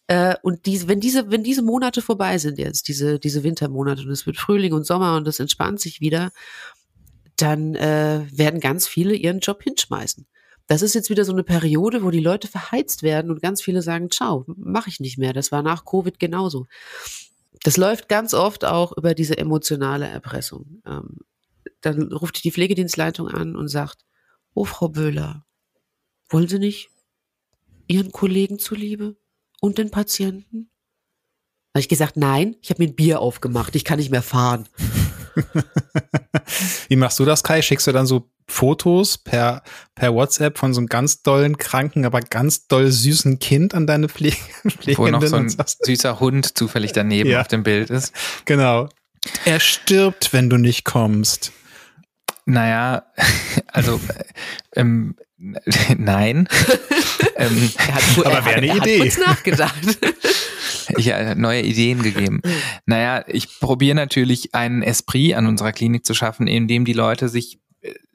Speaker 1: Äh, und diese, wenn diese, wenn diese Monate vorbei sind jetzt, diese, diese Wintermonate, und es wird Frühling und Sommer und es entspannt sich wieder, dann äh, werden ganz viele ihren Job hinschmeißen. Das ist jetzt wieder so eine Periode, wo die Leute verheizt werden und ganz viele sagen, ciao, mache ich nicht mehr. Das war nach Covid genauso das läuft ganz oft auch über diese emotionale Erpressung. Ähm, dann ruft die Pflegedienstleitung an und sagt, oh Frau Böhler, wollen Sie nicht Ihren Kollegen zuliebe und den Patienten? Habe ich gesagt, nein, ich habe mir ein Bier aufgemacht, ich kann nicht mehr fahren.
Speaker 2: Wie machst du das, Kai? Schickst du dann so Fotos per, per WhatsApp von so einem ganz dollen, kranken, aber ganz doll süßen Kind an deine Pflege?
Speaker 3: Wo noch so ein süßer Hund zufällig daneben ja. auf dem Bild ist.
Speaker 2: Genau. Er stirbt, wenn du nicht kommst.
Speaker 3: Naja, also ähm, nein.
Speaker 1: ähm, er hat, aber wäre eine er Idee. Hat kurz nachgedacht.
Speaker 3: ich äh, neue Ideen gegeben. Naja, ich probiere natürlich einen Esprit an unserer Klinik zu schaffen, in dem die Leute sich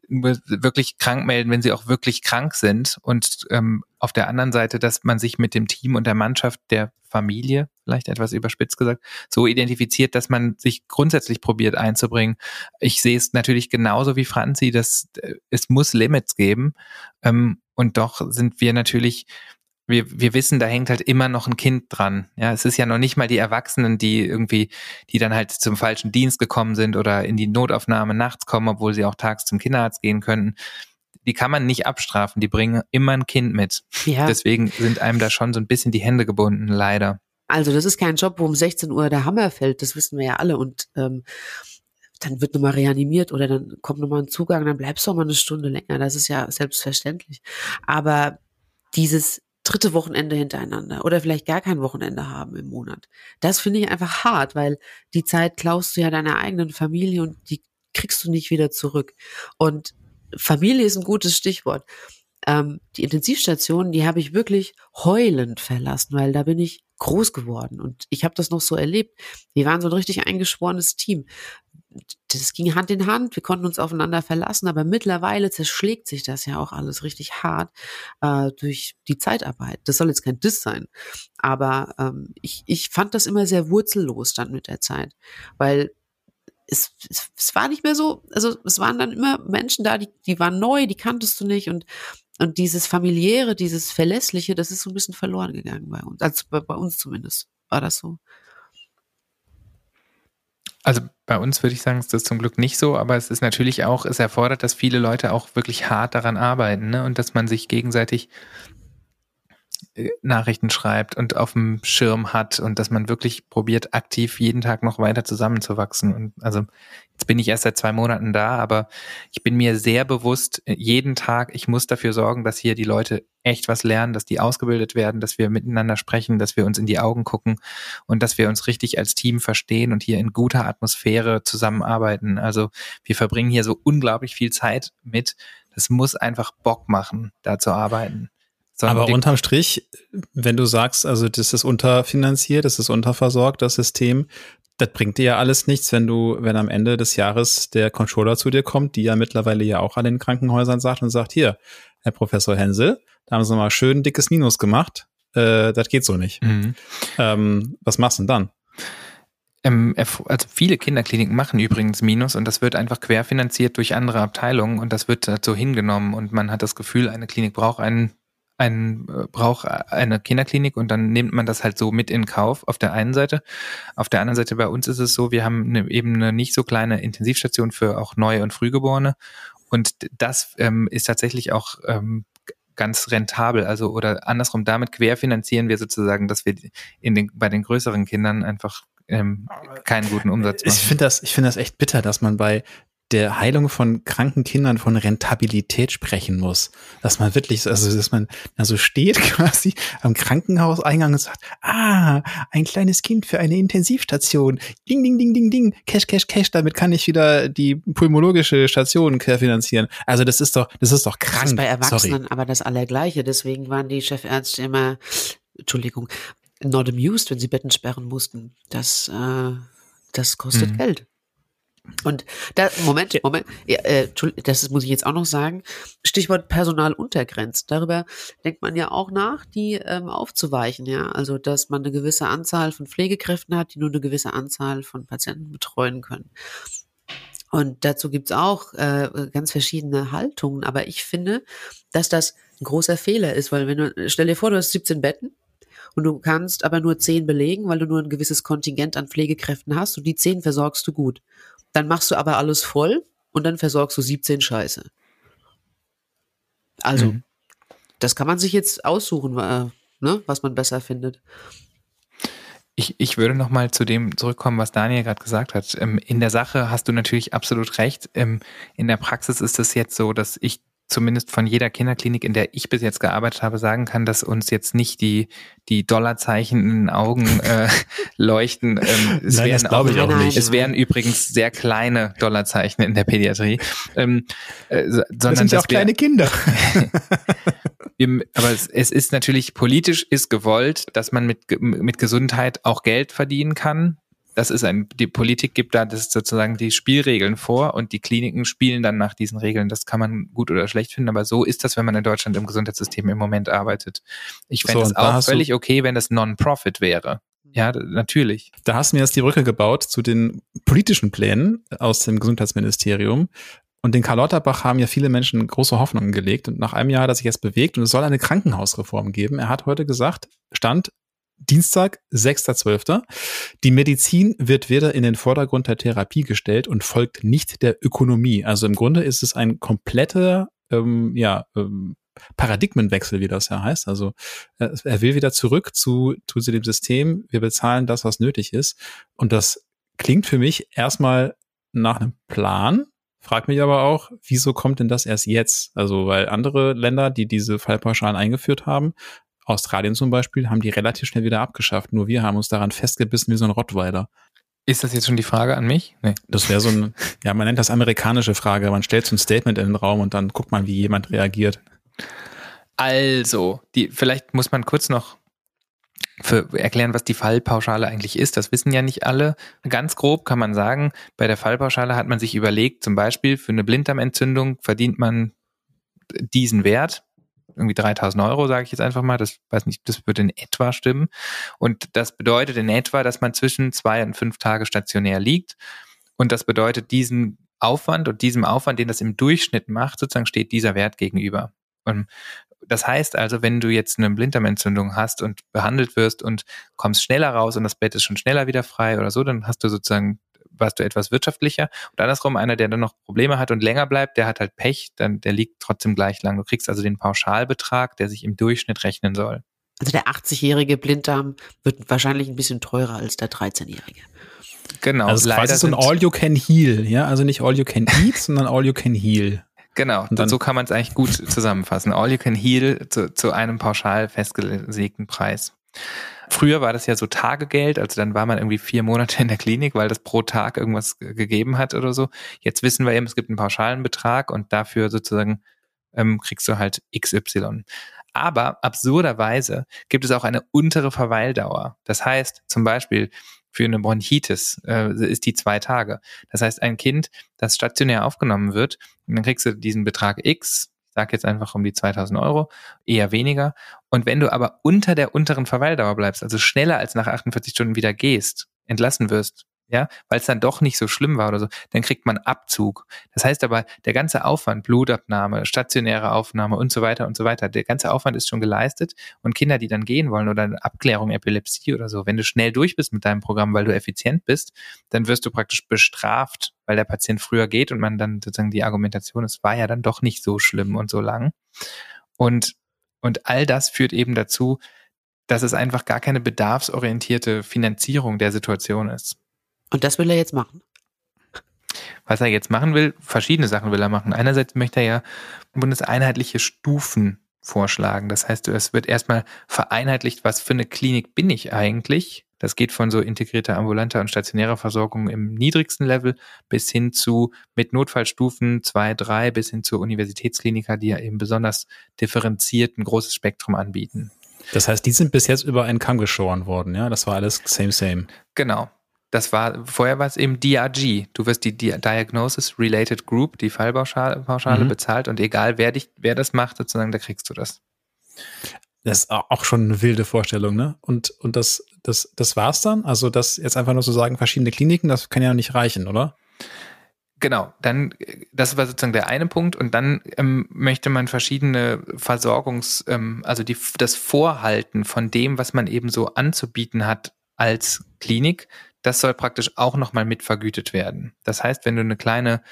Speaker 3: wirklich krank melden, wenn sie auch wirklich krank sind. Und ähm, auf der anderen Seite, dass man sich mit dem Team und der Mannschaft der Familie, vielleicht etwas überspitzt gesagt, so identifiziert, dass man sich grundsätzlich probiert einzubringen. Ich sehe es natürlich genauso wie Franzi, dass äh, es muss Limits geben. Ähm, und doch sind wir natürlich wir, wir wissen, da hängt halt immer noch ein Kind dran. Ja, es ist ja noch nicht mal die Erwachsenen, die irgendwie, die dann halt zum falschen Dienst gekommen sind oder in die Notaufnahme nachts kommen, obwohl sie auch tags zum Kinderarzt gehen könnten. Die kann man nicht abstrafen. Die bringen immer ein Kind mit. Ja. Deswegen sind einem da schon so ein bisschen die Hände gebunden, leider.
Speaker 1: Also das ist kein Job, wo um 16 Uhr der Hammer fällt. Das wissen wir ja alle. Und ähm, dann wird nochmal reanimiert oder dann kommt nochmal ein Zugang, dann bleibst du auch mal eine Stunde länger. Das ist ja selbstverständlich. Aber dieses dritte Wochenende hintereinander oder vielleicht gar kein Wochenende haben im Monat. Das finde ich einfach hart, weil die Zeit klaust du ja deiner eigenen Familie und die kriegst du nicht wieder zurück. Und Familie ist ein gutes Stichwort. Ähm, die Intensivstation, die habe ich wirklich heulend verlassen, weil da bin ich groß geworden und ich habe das noch so erlebt. Wir waren so ein richtig eingeschworenes Team. Das ging Hand in Hand, wir konnten uns aufeinander verlassen, aber mittlerweile zerschlägt sich das ja auch alles richtig hart äh, durch die Zeitarbeit. Das soll jetzt kein Diss sein, aber ähm, ich, ich fand das immer sehr wurzellos dann mit der Zeit, weil es, es, es war nicht mehr so, also es waren dann immer Menschen da, die, die waren neu, die kanntest du nicht und und dieses familiäre, dieses verlässliche, das ist so ein bisschen verloren gegangen bei uns, also bei, bei uns zumindest war das so.
Speaker 3: Also bei uns würde ich sagen, ist das zum Glück nicht so, aber es ist natürlich auch, es erfordert, dass viele Leute auch wirklich hart daran arbeiten ne? und dass man sich gegenseitig Nachrichten schreibt und auf dem Schirm hat und dass man wirklich probiert, aktiv jeden Tag noch weiter zusammenzuwachsen. Und also jetzt bin ich erst seit zwei Monaten da, aber ich bin mir sehr bewusst, äh, jeden Tag, ich muss dafür sorgen, dass hier die Leute echt was lernen, dass die ausgebildet werden, dass wir miteinander sprechen, dass wir uns in die Augen gucken und dass wir uns richtig als Team verstehen und hier in guter Atmosphäre zusammenarbeiten. Also wir verbringen hier so unglaublich viel Zeit mit. Das muss einfach Bock machen, da zu arbeiten.
Speaker 2: Aber unterm Strich, wenn du sagst, also das ist unterfinanziert, das ist unterversorgt, das System, das bringt dir ja alles nichts, wenn du, wenn am Ende des Jahres der Controller zu dir kommt, die ja mittlerweile ja auch an den Krankenhäusern sagt und sagt, hier, Herr Professor Hensel, da haben sie mal schön dickes Minus gemacht, äh, das geht so nicht. Mhm. Ähm, was machst du denn dann?
Speaker 3: Ähm, also viele Kinderkliniken machen übrigens Minus und das wird einfach querfinanziert durch andere Abteilungen und das wird so hingenommen und man hat das Gefühl, eine Klinik braucht einen ein äh, braucht eine Kinderklinik und dann nimmt man das halt so mit in Kauf auf der einen Seite. Auf der anderen Seite bei uns ist es so, wir haben eine, eben eine nicht so kleine Intensivstation für auch Neue und Frühgeborene und das ähm, ist tatsächlich auch ähm, ganz rentabel. Also oder andersrum, damit querfinanzieren wir sozusagen, dass wir in den, bei den größeren Kindern einfach ähm, keinen guten Umsatz machen.
Speaker 2: Ich finde das, ich finde das echt bitter, dass man bei der Heilung von kranken Kindern von Rentabilität sprechen muss. Dass man wirklich, also dass man also steht quasi am Krankenhauseingang und sagt, ah, ein kleines Kind für eine Intensivstation. Ding, ding, ding, ding, ding. Cash, Cash, Cash, damit kann ich wieder die pulmologische Station finanzieren. Also das ist doch, das ist doch krank. Das ist
Speaker 1: bei Erwachsenen Sorry. aber das Allergleiche. Deswegen waren die Chefärzte immer, Entschuldigung, not amused, wenn sie Betten sperren mussten. Das, äh, das kostet mhm. Geld. Und da, Moment, Moment, ja, äh, das muss ich jetzt auch noch sagen. Stichwort Personal untergrenzt. Darüber denkt man ja auch nach, die ähm, aufzuweichen, ja. Also, dass man eine gewisse Anzahl von Pflegekräften hat, die nur eine gewisse Anzahl von Patienten betreuen können. Und dazu gibt's auch äh, ganz verschiedene Haltungen. Aber ich finde, dass das ein großer Fehler ist, weil wenn du, stell dir vor, du hast 17 Betten und du kannst aber nur 10 belegen, weil du nur ein gewisses Kontingent an Pflegekräften hast und die 10 versorgst du gut. Dann machst du aber alles voll und dann versorgst du 17 Scheiße. Also, mhm. das kann man sich jetzt aussuchen, äh, ne, was man besser findet.
Speaker 3: Ich, ich würde noch mal zu dem zurückkommen, was Daniel gerade gesagt hat. Ähm, in der Sache hast du natürlich absolut recht. Ähm, in der Praxis ist es jetzt so, dass ich zumindest von jeder Kinderklinik, in der ich bis jetzt gearbeitet habe, sagen kann, dass uns jetzt nicht die, die Dollarzeichen in den Augen äh, leuchten. Ähm, es, Nein, wären auch, auch nicht. es wären übrigens sehr kleine Dollarzeichen in der Pädiatrie. Ähm,
Speaker 2: äh, sondern das sind ja auch kleine Kinder.
Speaker 3: Aber es, es, ist natürlich politisch ist gewollt, dass man mit, mit Gesundheit auch Geld verdienen kann das ist ein, die Politik gibt da das sozusagen die Spielregeln vor und die Kliniken spielen dann nach diesen Regeln. Das kann man gut oder schlecht finden, aber so ist das, wenn man in Deutschland im Gesundheitssystem im Moment arbeitet. Ich fände es so, auch völlig okay, wenn es Non-Profit wäre. Ja, natürlich.
Speaker 2: Da hast du mir jetzt die Brücke gebaut zu den politischen Plänen aus dem Gesundheitsministerium. Und den Karl Lauterbach haben ja viele Menschen große Hoffnungen gelegt. Und nach einem Jahr hat er sich jetzt bewegt und es soll eine Krankenhausreform geben. Er hat heute gesagt, Stand Dienstag, 6.12. Die Medizin wird wieder in den Vordergrund der Therapie gestellt und folgt nicht der Ökonomie. Also im Grunde ist es ein kompletter, ähm, ja, ähm, Paradigmenwechsel, wie das ja heißt. Also äh, er will wieder zurück zu, zu dem System, wir bezahlen das, was nötig ist. Und das klingt für mich erstmal nach einem Plan, Frag mich aber auch, wieso kommt denn das erst jetzt? Also, weil andere Länder, die diese Fallpauschalen eingeführt haben, Australien zum Beispiel haben die relativ schnell wieder abgeschafft. Nur wir haben uns daran festgebissen wie so ein Rottweiler.
Speaker 3: Ist das jetzt schon die Frage an mich?
Speaker 2: Nee. Das wäre so ein, ja, man nennt das amerikanische Frage. Man stellt so ein Statement in den Raum und dann guckt man, wie jemand reagiert.
Speaker 3: Also, die, vielleicht muss man kurz noch für erklären, was die Fallpauschale eigentlich ist. Das wissen ja nicht alle. Ganz grob kann man sagen, bei der Fallpauschale hat man sich überlegt, zum Beispiel für eine Blinddarmentzündung verdient man diesen Wert, irgendwie 3000 Euro, sage ich jetzt einfach mal. Das weiß nicht, das würde in etwa stimmen. Und das bedeutet in etwa, dass man zwischen zwei und fünf Tage stationär liegt. Und das bedeutet diesen Aufwand und diesem Aufwand, den das im Durchschnitt macht, sozusagen steht dieser Wert gegenüber. Und das heißt also, wenn du jetzt eine Blinddarmentzündung hast und behandelt wirst und kommst schneller raus und das Bett ist schon schneller wieder frei oder so, dann hast du sozusagen warst du etwas wirtschaftlicher. Und andersrum, einer, der dann noch Probleme hat und länger bleibt, der hat halt Pech, dann der liegt trotzdem gleich lang. Du kriegst also den Pauschalbetrag, der sich im Durchschnitt rechnen soll.
Speaker 1: Also der 80-jährige Blinddarm wird wahrscheinlich ein bisschen teurer als der 13-jährige.
Speaker 2: Genau. Also es ist quasi so ein All-You-Can-Heal, ja? Also nicht All-You-Can-Eat, sondern All-You-Can-Heal.
Speaker 3: Genau, und so kann man es eigentlich gut zusammenfassen. All you can heal zu, zu einem pauschal festgelegten Preis. Früher war das ja so Tagegeld, also dann war man irgendwie vier Monate in der Klinik, weil das pro Tag irgendwas gegeben hat oder so. Jetzt wissen wir eben, es gibt einen pauschalen Betrag und dafür sozusagen ähm, kriegst du halt XY. Aber absurderweise gibt es auch eine untere Verweildauer. Das heißt zum Beispiel, für eine Bronchitis äh, ist die zwei Tage. Das heißt, ein Kind, das stationär aufgenommen wird, dann kriegst du diesen Betrag X, sag jetzt einfach um die 2000 Euro, eher weniger. Und wenn du aber unter der unteren Verweildauer bleibst, also schneller als nach 48 Stunden wieder gehst, entlassen wirst, ja, weil es dann doch nicht so schlimm war oder so, dann kriegt man Abzug. Das heißt aber, der ganze Aufwand, Blutabnahme, stationäre Aufnahme und so weiter und so weiter, der ganze Aufwand ist schon geleistet und Kinder, die dann gehen wollen oder eine Abklärung Epilepsie oder so, wenn du schnell durch bist mit deinem Programm, weil du effizient bist, dann wirst du praktisch bestraft, weil der Patient früher geht und man dann sozusagen die Argumentation, es war ja dann doch nicht so schlimm und so lang. Und, und all das führt eben dazu, dass es einfach gar keine bedarfsorientierte Finanzierung der Situation ist.
Speaker 1: Und das will er jetzt machen.
Speaker 3: Was er jetzt machen will, verschiedene Sachen will er machen. Einerseits möchte er ja bundeseinheitliche Stufen vorschlagen. Das heißt, es wird erstmal vereinheitlicht, was für eine Klinik bin ich eigentlich. Das geht von so integrierter ambulanter und stationärer Versorgung im niedrigsten Level bis hin zu mit Notfallstufen zwei, drei bis hin zur Universitätskliniker, die ja eben besonders differenziert ein großes Spektrum anbieten.
Speaker 2: Das heißt, die sind bis jetzt über einen Kamm geschoren worden, ja? Das war alles same, same.
Speaker 3: Genau. Das war, vorher war es eben DRG. Du wirst die Diagnosis Related Group, die Fallpauschale Pauschale mhm. bezahlt und egal wer dich, wer das macht, sozusagen, da kriegst du das.
Speaker 2: Das ist auch schon eine wilde Vorstellung, ne? Und, und das, das, das war's dann? Also, das jetzt einfach nur zu so sagen, verschiedene Kliniken, das kann ja nicht reichen, oder?
Speaker 3: Genau, dann, das war sozusagen der eine Punkt und dann ähm, möchte man verschiedene Versorgungs-, ähm, also die, das Vorhalten von dem, was man eben so anzubieten hat als Klinik, das soll praktisch auch nochmal mitvergütet werden. Das heißt, wenn du eine kleine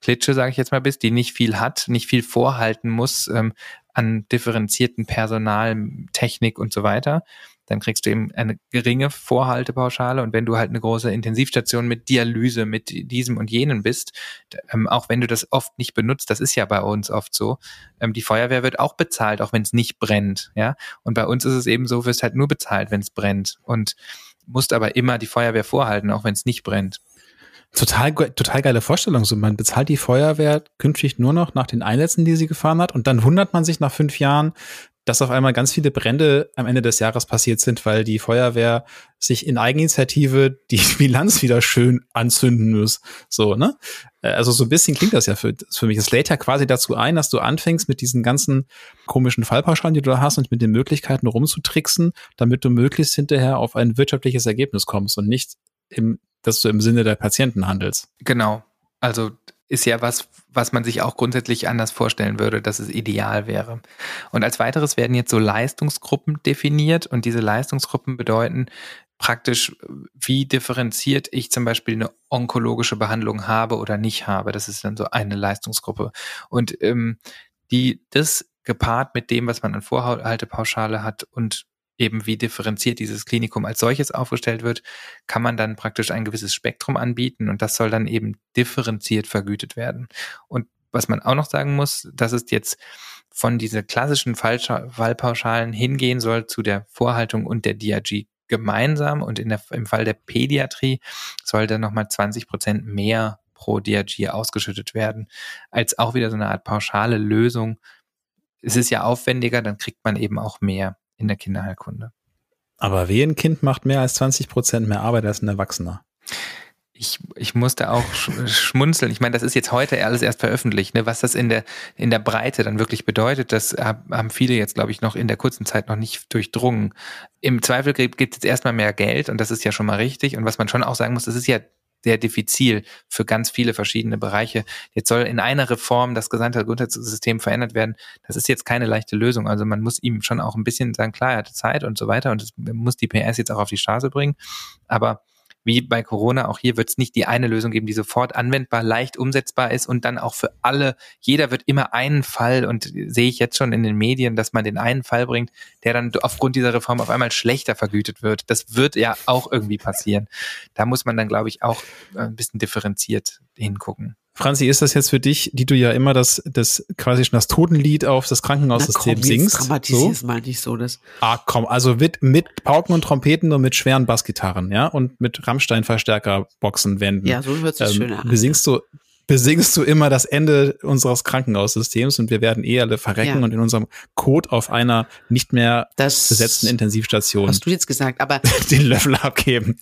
Speaker 3: Klitsche, sage ich jetzt mal, bist, die nicht viel hat, nicht viel vorhalten muss ähm, an differenzierten Personal, Technik und so weiter, dann kriegst du eben eine geringe Vorhaltepauschale. Und wenn du halt eine große Intensivstation mit Dialyse, mit diesem und jenen bist, ähm, auch wenn du das oft nicht benutzt, das ist ja bei uns oft so, ähm, die Feuerwehr wird auch bezahlt, auch wenn es nicht brennt. Ja, und bei uns ist es eben so, wirst halt nur bezahlt, wenn es brennt. Und musst aber immer die Feuerwehr vorhalten, auch wenn es nicht brennt.
Speaker 2: Total, total geile Vorstellung. So, man bezahlt die Feuerwehr künftig nur noch nach den Einsätzen, die sie gefahren hat. Und dann wundert man sich nach fünf Jahren, dass auf einmal ganz viele Brände am Ende des Jahres passiert sind, weil die Feuerwehr sich in Eigeninitiative die Bilanz wieder schön anzünden muss. So, ne? Äh, also so ein bisschen klingt das ja für, für mich. Es lädt ja quasi dazu ein, dass du anfängst mit diesen ganzen komischen Fallpauschalen, die du da hast und mit den Möglichkeiten rumzutricksen, damit du möglichst hinterher auf ein wirtschaftliches Ergebnis kommst und nicht im, dass du im Sinne der Patienten handelst.
Speaker 3: Genau. Also ist ja was, was man sich auch grundsätzlich anders vorstellen würde, dass es ideal wäre. Und als weiteres werden jetzt so Leistungsgruppen definiert und diese Leistungsgruppen bedeuten praktisch, wie differenziert ich zum Beispiel eine onkologische Behandlung habe oder nicht habe. Das ist dann so eine Leistungsgruppe. Und ähm, die das gepaart mit dem, was man an Vorhaltepauschale hat und eben wie differenziert dieses Klinikum als solches aufgestellt wird, kann man dann praktisch ein gewisses Spektrum anbieten und das soll dann eben differenziert vergütet werden. Und was man auch noch sagen muss, dass es jetzt von diese klassischen Fallpauschalen hingehen soll zu der Vorhaltung und der DRG gemeinsam und in der, im Fall der Pädiatrie soll dann nochmal 20 Prozent mehr pro DRG ausgeschüttet werden, als auch wieder so eine Art pauschale Lösung. Es ist ja aufwendiger, dann kriegt man eben auch mehr in der Kinderheilkunde.
Speaker 2: Aber wie ein Kind macht mehr als 20 Prozent mehr Arbeit als ein Erwachsener.
Speaker 3: Ich, ich musste auch schmunzeln. Ich meine, das ist jetzt heute alles erst veröffentlicht. Ne? Was das in der, in der Breite dann wirklich bedeutet, das haben viele jetzt, glaube ich, noch in der kurzen Zeit noch nicht durchdrungen. Im Zweifel gibt es jetzt erstmal mehr Geld und das ist ja schon mal richtig. Und was man schon auch sagen muss, das ist ja sehr diffizil für ganz viele verschiedene Bereiche. Jetzt soll in einer Reform das gesamte Gesundheitssystem verändert werden. Das ist jetzt keine leichte Lösung. Also man muss ihm schon auch ein bisschen sagen, klar, er hatte Zeit und so weiter und das muss die PS jetzt auch auf die Straße bringen. Aber wie bei Corona, auch hier wird es nicht die eine Lösung geben, die sofort anwendbar, leicht umsetzbar ist und dann auch für alle, jeder wird immer einen Fall und sehe ich jetzt schon in den Medien, dass man den einen Fall bringt, der dann aufgrund dieser Reform auf einmal schlechter vergütet wird. Das wird ja auch irgendwie passieren. Da muss man dann, glaube ich, auch ein bisschen differenziert hingucken.
Speaker 2: Franzi, ist das jetzt für dich, die du ja immer das, das quasi schon das Totenlied auf das Krankenhaussystem Na, singst?
Speaker 1: Dramatisier's so? mal nicht so das.
Speaker 2: Ah, komm, also mit, mit Pauken und Trompeten und mit schweren Bassgitarren, ja, und mit Rammstein-Verstärkerboxen
Speaker 1: Ja, so hört sich ähm, schön an.
Speaker 2: Besingst du, besingst du immer das Ende unseres Krankenhaussystems und wir werden eh alle verrecken ja. und in unserem Code auf einer nicht mehr das besetzten Intensivstation.
Speaker 1: Hast du jetzt gesagt, aber
Speaker 2: den Löffel abgeben.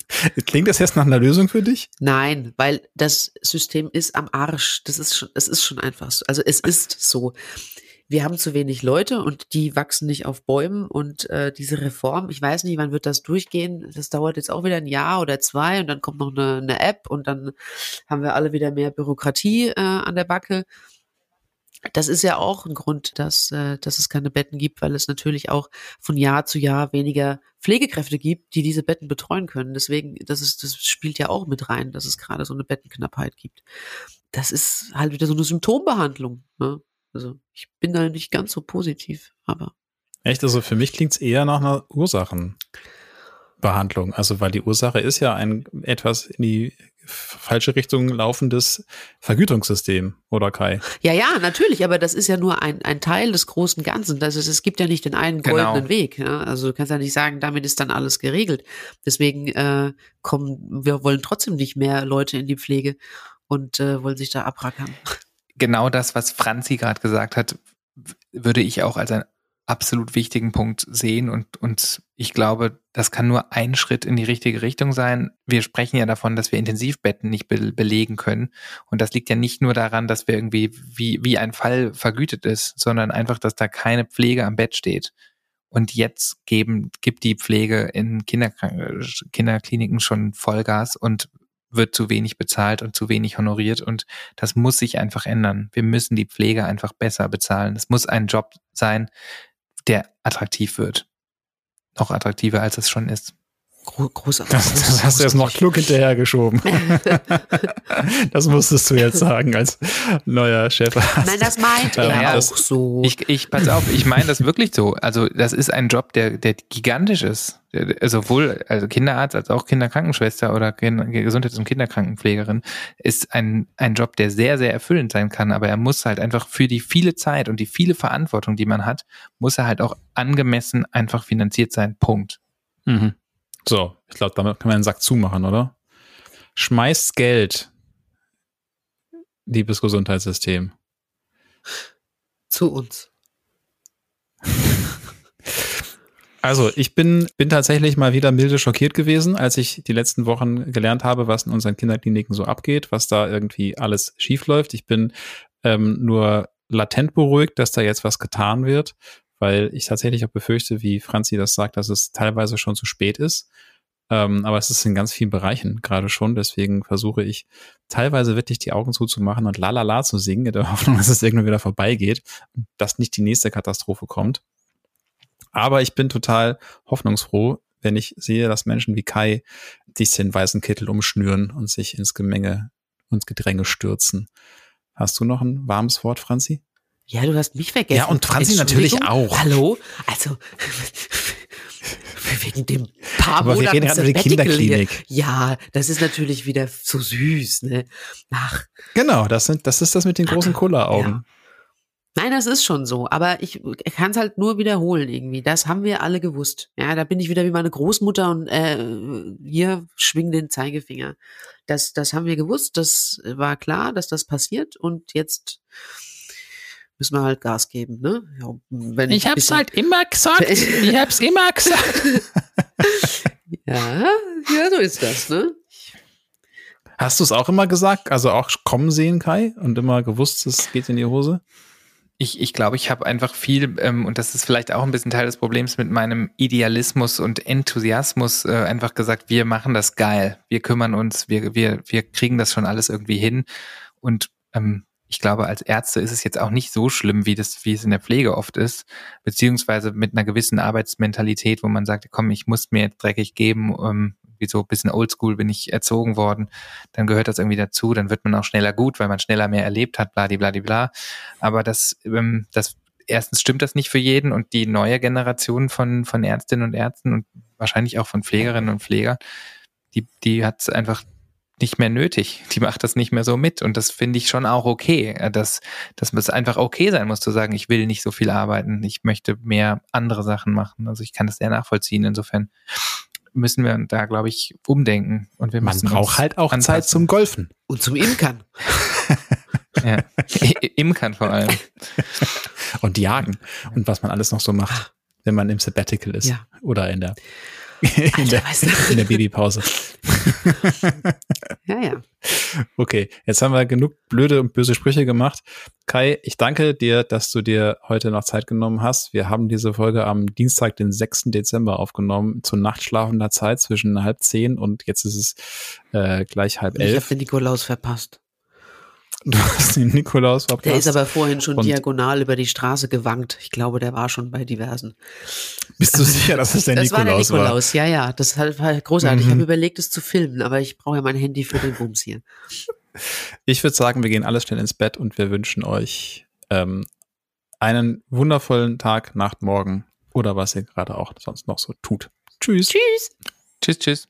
Speaker 2: Klingt das jetzt nach einer Lösung für dich?
Speaker 1: Nein, weil das System ist am Arsch. Das ist schon, es ist schon einfach so. Also es ist so wir haben zu wenig Leute und die wachsen nicht auf Bäumen und äh, diese Reform, ich weiß nicht, wann wird das durchgehen? Das dauert jetzt auch wieder ein Jahr oder zwei und dann kommt noch eine, eine App und dann haben wir alle wieder mehr Bürokratie äh, an der Backe. Das ist ja auch ein Grund, dass, äh, dass es keine Betten gibt, weil es natürlich auch von Jahr zu Jahr weniger Pflegekräfte gibt, die diese Betten betreuen können. Deswegen, das ist, das spielt ja auch mit rein, dass es gerade so eine Bettenknappheit gibt. Das ist halt wieder so eine Symptombehandlung. Ne? Also ich bin da nicht ganz so positiv, aber.
Speaker 2: Echt? Also für mich klingt es eher nach einer Ursachenbehandlung. Also weil die Ursache ist ja ein etwas in die falsche Richtung laufendes Vergütungssystem, oder Kai?
Speaker 1: Ja, ja, natürlich, aber das ist ja nur ein, ein Teil des großen Ganzen. Das ist, es gibt ja nicht den einen genau. goldenen genau. Weg. Ja? Also du kannst ja nicht sagen, damit ist dann alles geregelt. Deswegen äh, kommen, wir wollen trotzdem nicht mehr Leute in die Pflege und äh, wollen sich da abrackern
Speaker 3: genau das, was Franzi gerade gesagt hat, würde ich auch als einen absolut wichtigen Punkt sehen und, und ich glaube, das kann nur ein Schritt in die richtige Richtung sein. Wir sprechen ja davon, dass wir Intensivbetten nicht be belegen können und das liegt ja nicht nur daran, dass wir irgendwie wie, wie ein Fall vergütet ist, sondern einfach, dass da keine Pflege am Bett steht. Und jetzt geben, gibt die Pflege in Kinderkliniken schon Vollgas und wird zu wenig bezahlt und zu wenig honoriert und das muss sich einfach ändern. Wir müssen die Pflege einfach besser bezahlen. Es muss ein Job sein, der attraktiv wird. Noch attraktiver, als es schon ist.
Speaker 2: Großartig. Das, das hast du jetzt noch klug hinterhergeschoben. das musstest du jetzt sagen als neuer Chef.
Speaker 1: Nein, das meint er naja, auch so.
Speaker 3: Ich, ich, pass auf, ich meine das wirklich so. Also, das ist ein Job, der, der gigantisch ist. Sowohl also Kinderarzt als auch Kinderkrankenschwester oder Gesundheits- und Kinderkrankenpflegerin ist ein, ein Job, der sehr, sehr erfüllend sein kann. Aber er muss halt einfach für die viele Zeit und die viele Verantwortung, die man hat, muss er halt auch angemessen einfach finanziert sein. Punkt.
Speaker 2: Mhm. So, ich glaube, damit kann man den Sack zumachen, oder? Schmeißt Geld, liebes Gesundheitssystem.
Speaker 1: Zu uns.
Speaker 2: Also, ich bin, bin tatsächlich mal wieder milde schockiert gewesen, als ich die letzten Wochen gelernt habe, was in unseren Kinderkliniken so abgeht, was da irgendwie alles schief läuft. Ich bin ähm, nur latent beruhigt, dass da jetzt was getan wird weil ich tatsächlich auch befürchte, wie Franzi das sagt, dass es teilweise schon zu spät ist. Ähm, aber es ist in ganz vielen Bereichen gerade schon. Deswegen versuche ich teilweise wirklich die Augen zuzumachen und la la la zu singen, in der Hoffnung, dass es irgendwann wieder vorbeigeht dass nicht die nächste Katastrophe kommt. Aber ich bin total hoffnungsfroh, wenn ich sehe, dass Menschen wie Kai sich den weißen Kittel umschnüren und sich ins Gemenge und Gedränge stürzen. Hast du noch ein warmes Wort, Franzi?
Speaker 1: Ja, du hast mich vergessen.
Speaker 2: Ja, und Franzi natürlich auch.
Speaker 1: Hallo? Also, wegen dem paar
Speaker 2: Aber Monaten wir reden gerade über die Kinderklinik.
Speaker 1: Ja, das ist natürlich wieder so süß, ne? Ach.
Speaker 2: Genau, das sind, das ist das mit den großen Kulleraugen. Ja.
Speaker 1: Nein, das ist schon so, aber ich kann es halt nur wiederholen irgendwie. Das haben wir alle gewusst. Ja, da bin ich wieder wie meine Großmutter und äh, hier schwing den Zeigefinger. Das, das haben wir gewusst, das war klar, dass das passiert und jetzt müssen wir halt Gas geben, ne?
Speaker 3: Ja, wenn ich hab's halt immer gesagt. ich hab's immer gesagt.
Speaker 1: ja, ja, so ist das, ne?
Speaker 2: Hast du es auch immer gesagt? Also auch kommen sehen, Kai? Und immer gewusst, es geht in die Hose?
Speaker 3: Ich, ich glaube, ich habe einfach viel, ähm, und das ist vielleicht auch ein bisschen Teil des Problems mit meinem Idealismus und Enthusiasmus, äh, einfach gesagt, wir machen das geil, wir kümmern uns, wir, wir, wir kriegen das schon alles irgendwie hin. Und ähm, ich glaube, als Ärzte ist es jetzt auch nicht so schlimm, wie das, wie es in der Pflege oft ist, beziehungsweise mit einer gewissen Arbeitsmentalität, wo man sagt, komm, ich muss mir jetzt dreckig geben, ähm, wie so ein bisschen oldschool bin ich erzogen worden, dann gehört das irgendwie dazu, dann wird man auch schneller gut, weil man schneller mehr erlebt hat, bla, bla, bla. Aber das, ähm, das, erstens stimmt das nicht für jeden und die neue Generation von, von Ärztinnen und Ärzten und wahrscheinlich auch von Pflegerinnen und Pflegern, die, die hat es einfach nicht mehr nötig. Die macht das nicht mehr so mit. Und das finde ich schon auch okay, äh, dass, dass es einfach okay sein muss zu sagen, ich will nicht so viel arbeiten, ich möchte mehr andere Sachen machen. Also ich kann das sehr nachvollziehen. Insofern müssen wir da, glaube ich, umdenken. Und wir
Speaker 2: Man braucht halt auch anpassen. Zeit zum Golfen.
Speaker 1: Und zum Imkern.
Speaker 3: ja, Imkern vor allem.
Speaker 2: Und jagen. Und was man alles noch so macht, wenn man im Sabbatical ist. Ja. Oder in der in, der, in der Babypause.
Speaker 1: ja, ja.
Speaker 2: Okay, jetzt haben wir genug blöde und böse Sprüche gemacht. Kai, ich danke dir, dass du dir heute noch Zeit genommen hast. Wir haben diese Folge am Dienstag, den 6. Dezember aufgenommen, zu nachtschlafender Zeit zwischen halb zehn und jetzt ist es äh, gleich halb elf.
Speaker 1: Ich habe den Nikolaus verpasst.
Speaker 2: Du hast den Nikolaus verpasst.
Speaker 1: Der ist aber vorhin schon und diagonal über die Straße gewankt. Ich glaube, der war schon bei diversen.
Speaker 2: Bist du sicher, dass es der das Nikolaus war? Das war der Nikolaus,
Speaker 1: war? ja, ja. Das war großartig. Mhm. Ich habe überlegt, es zu filmen, aber ich brauche ja mein Handy für den Bums hier.
Speaker 2: Ich würde sagen, wir gehen alles schnell ins Bett und wir wünschen euch ähm, einen wundervollen Tag, Nacht, Morgen oder was ihr gerade auch sonst noch so tut. Tschüss.
Speaker 1: Tschüss.
Speaker 3: Tschüss, tschüss.